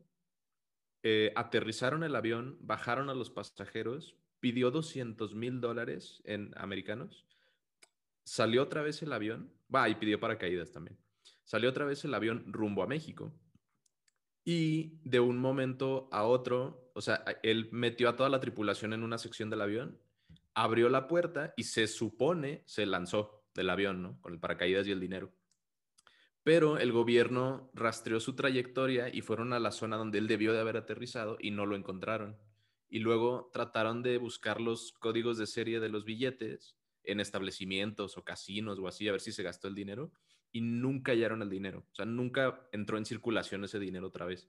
eh, aterrizaron el avión, bajaron a los pasajeros, pidió 200 mil dólares en americanos, salió otra vez el avión, va, y pidió paracaídas también. Salió otra vez el avión rumbo a México. Y de un momento a otro, o sea, él metió a toda la tripulación en una sección del avión, abrió la puerta y se supone se lanzó del avión, ¿no? Con el paracaídas y el dinero. pero el gobierno rastreó su trayectoria y fueron a la zona donde él debió de haber aterrizado y no lo encontraron. Y luego trataron de buscar los códigos de serie de los billetes en establecimientos o casinos o así, a ver si se gastó el dinero, y nunca hallaron el dinero. O sea, nunca entró en circulación ese dinero otra vez,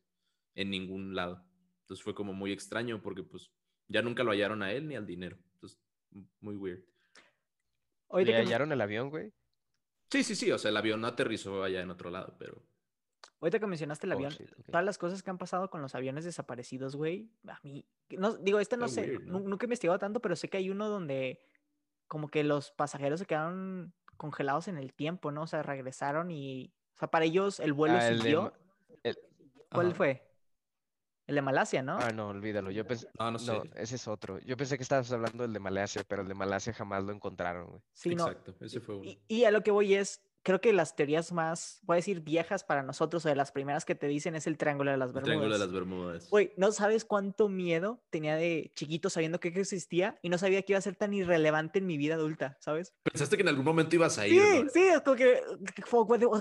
en ningún lado. Entonces fue como muy extraño porque pues ya nunca lo hallaron a él ni al dinero. Entonces, muy weird. ¿Le hallaron el avión, güey? Sí, sí, sí. O sea, el avión no aterrizó allá en otro lado, pero. Ahorita que mencionaste el oh, avión, todas las cosas que han pasado con los aviones desaparecidos, güey, a mí, no, digo, este no sé, nunca he investigado tanto, pero sé que hay uno donde como que los pasajeros se quedaron congelados en el tiempo, ¿no? O sea, regresaron y, o sea, para ellos el vuelo ah, siguió. ¿Cuál fue? El de Malasia, ¿no? Ah, no, olvídalo. Yo pensé. No, no, sé. ese es otro. Yo pensé que estabas hablando del de Malasia, pero el de Malasia jamás lo encontraron, güey. Sí, Exacto, ese fue uno. y, a lo que voy es, creo que las teorías más, voy a decir, viejas para nosotros o de las primeras que te dicen es el Triángulo de las Bermudas. El Triángulo de las Bermudas. Güey, no sabes cuánto miedo tenía de chiquito sabiendo que existía y no sabía que iba a ser tan irrelevante en mi vida adulta, ¿sabes? Pensaste que en algún momento ibas a ir. Sí, sí, es como que,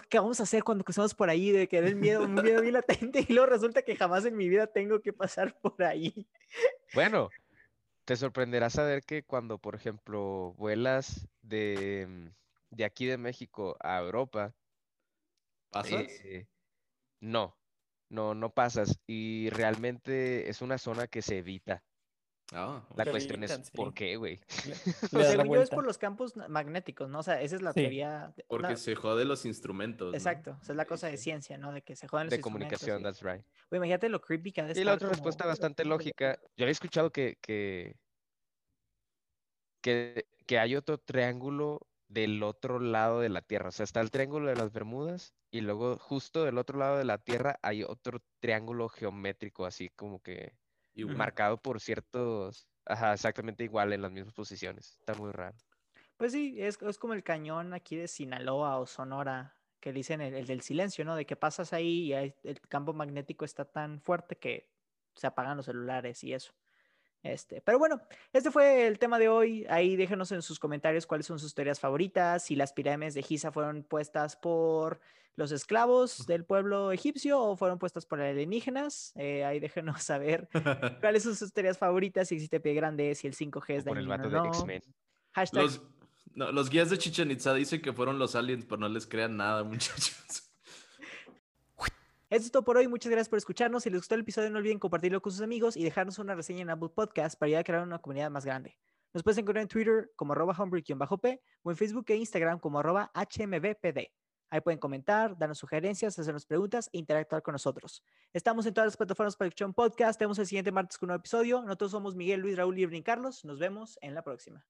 ¿qué vamos a hacer cuando cruzamos por ahí? De que el miedo, un miedo bien latente y luego resulta que jamás en mi vida tengo que pasar por ahí. Bueno, te sorprenderá saber que cuando, por ejemplo, vuelas de mm, de aquí de México a Europa. ¿Pasas? Eh, no, no, no pasas. Y realmente es una zona que se evita. Ah, la cuestión es, ¿por qué, güey? Lo es por los campos magnéticos, ¿no? O sea, esa es la teoría. Porque se jode los instrumentos. Exacto, esa es la cosa de ciencia, ¿no? De que se joden los de comunicación, that's right. Güey, imagínate lo creepy que ha de Y la otra respuesta bastante lógica. Yo había escuchado que, que, que, que hay otro triángulo del otro lado de la Tierra. O sea, está el triángulo de las Bermudas y luego justo del otro lado de la Tierra hay otro triángulo geométrico, así como que marcado por ciertos, ajá, exactamente igual en las mismas posiciones. Está muy raro. Pues sí, es, como el cañón aquí de Sinaloa o Sonora, que dicen el, el, del silencio, ¿no? De que pasas ahí y el campo magnético está tan fuerte que se apagan los celulares y eso. Este, pero bueno, este fue el tema de hoy. Ahí déjenos en sus comentarios cuáles son sus teorías favoritas, si las pirámides de Giza fueron puestas por los esclavos del pueblo egipcio o fueron puestas por alienígenas. Eh, ahí déjenos saber cuáles son sus teorías favoritas, si existe pie grande, si el 5G es dañino el no. Los, los guías de Chichen Itza dicen que fueron los aliens, pero no les crean nada, muchachos. Eso es todo por hoy. Muchas gracias por escucharnos. Si les gustó el episodio, no olviden compartirlo con sus amigos y dejarnos una reseña en Apple Podcast para ayudar a crear una comunidad más grande. Nos puedes encontrar en Twitter como arroba p o en Facebook e Instagram como arroba hmbpd. Ahí pueden comentar, darnos sugerencias, hacernos preguntas e interactuar con nosotros. Estamos en todas las plataformas para escuchar un podcast. Tenemos el siguiente martes con un nuevo episodio. Nosotros somos Miguel, Luis, Raúl y Carlos. Nos vemos en la próxima.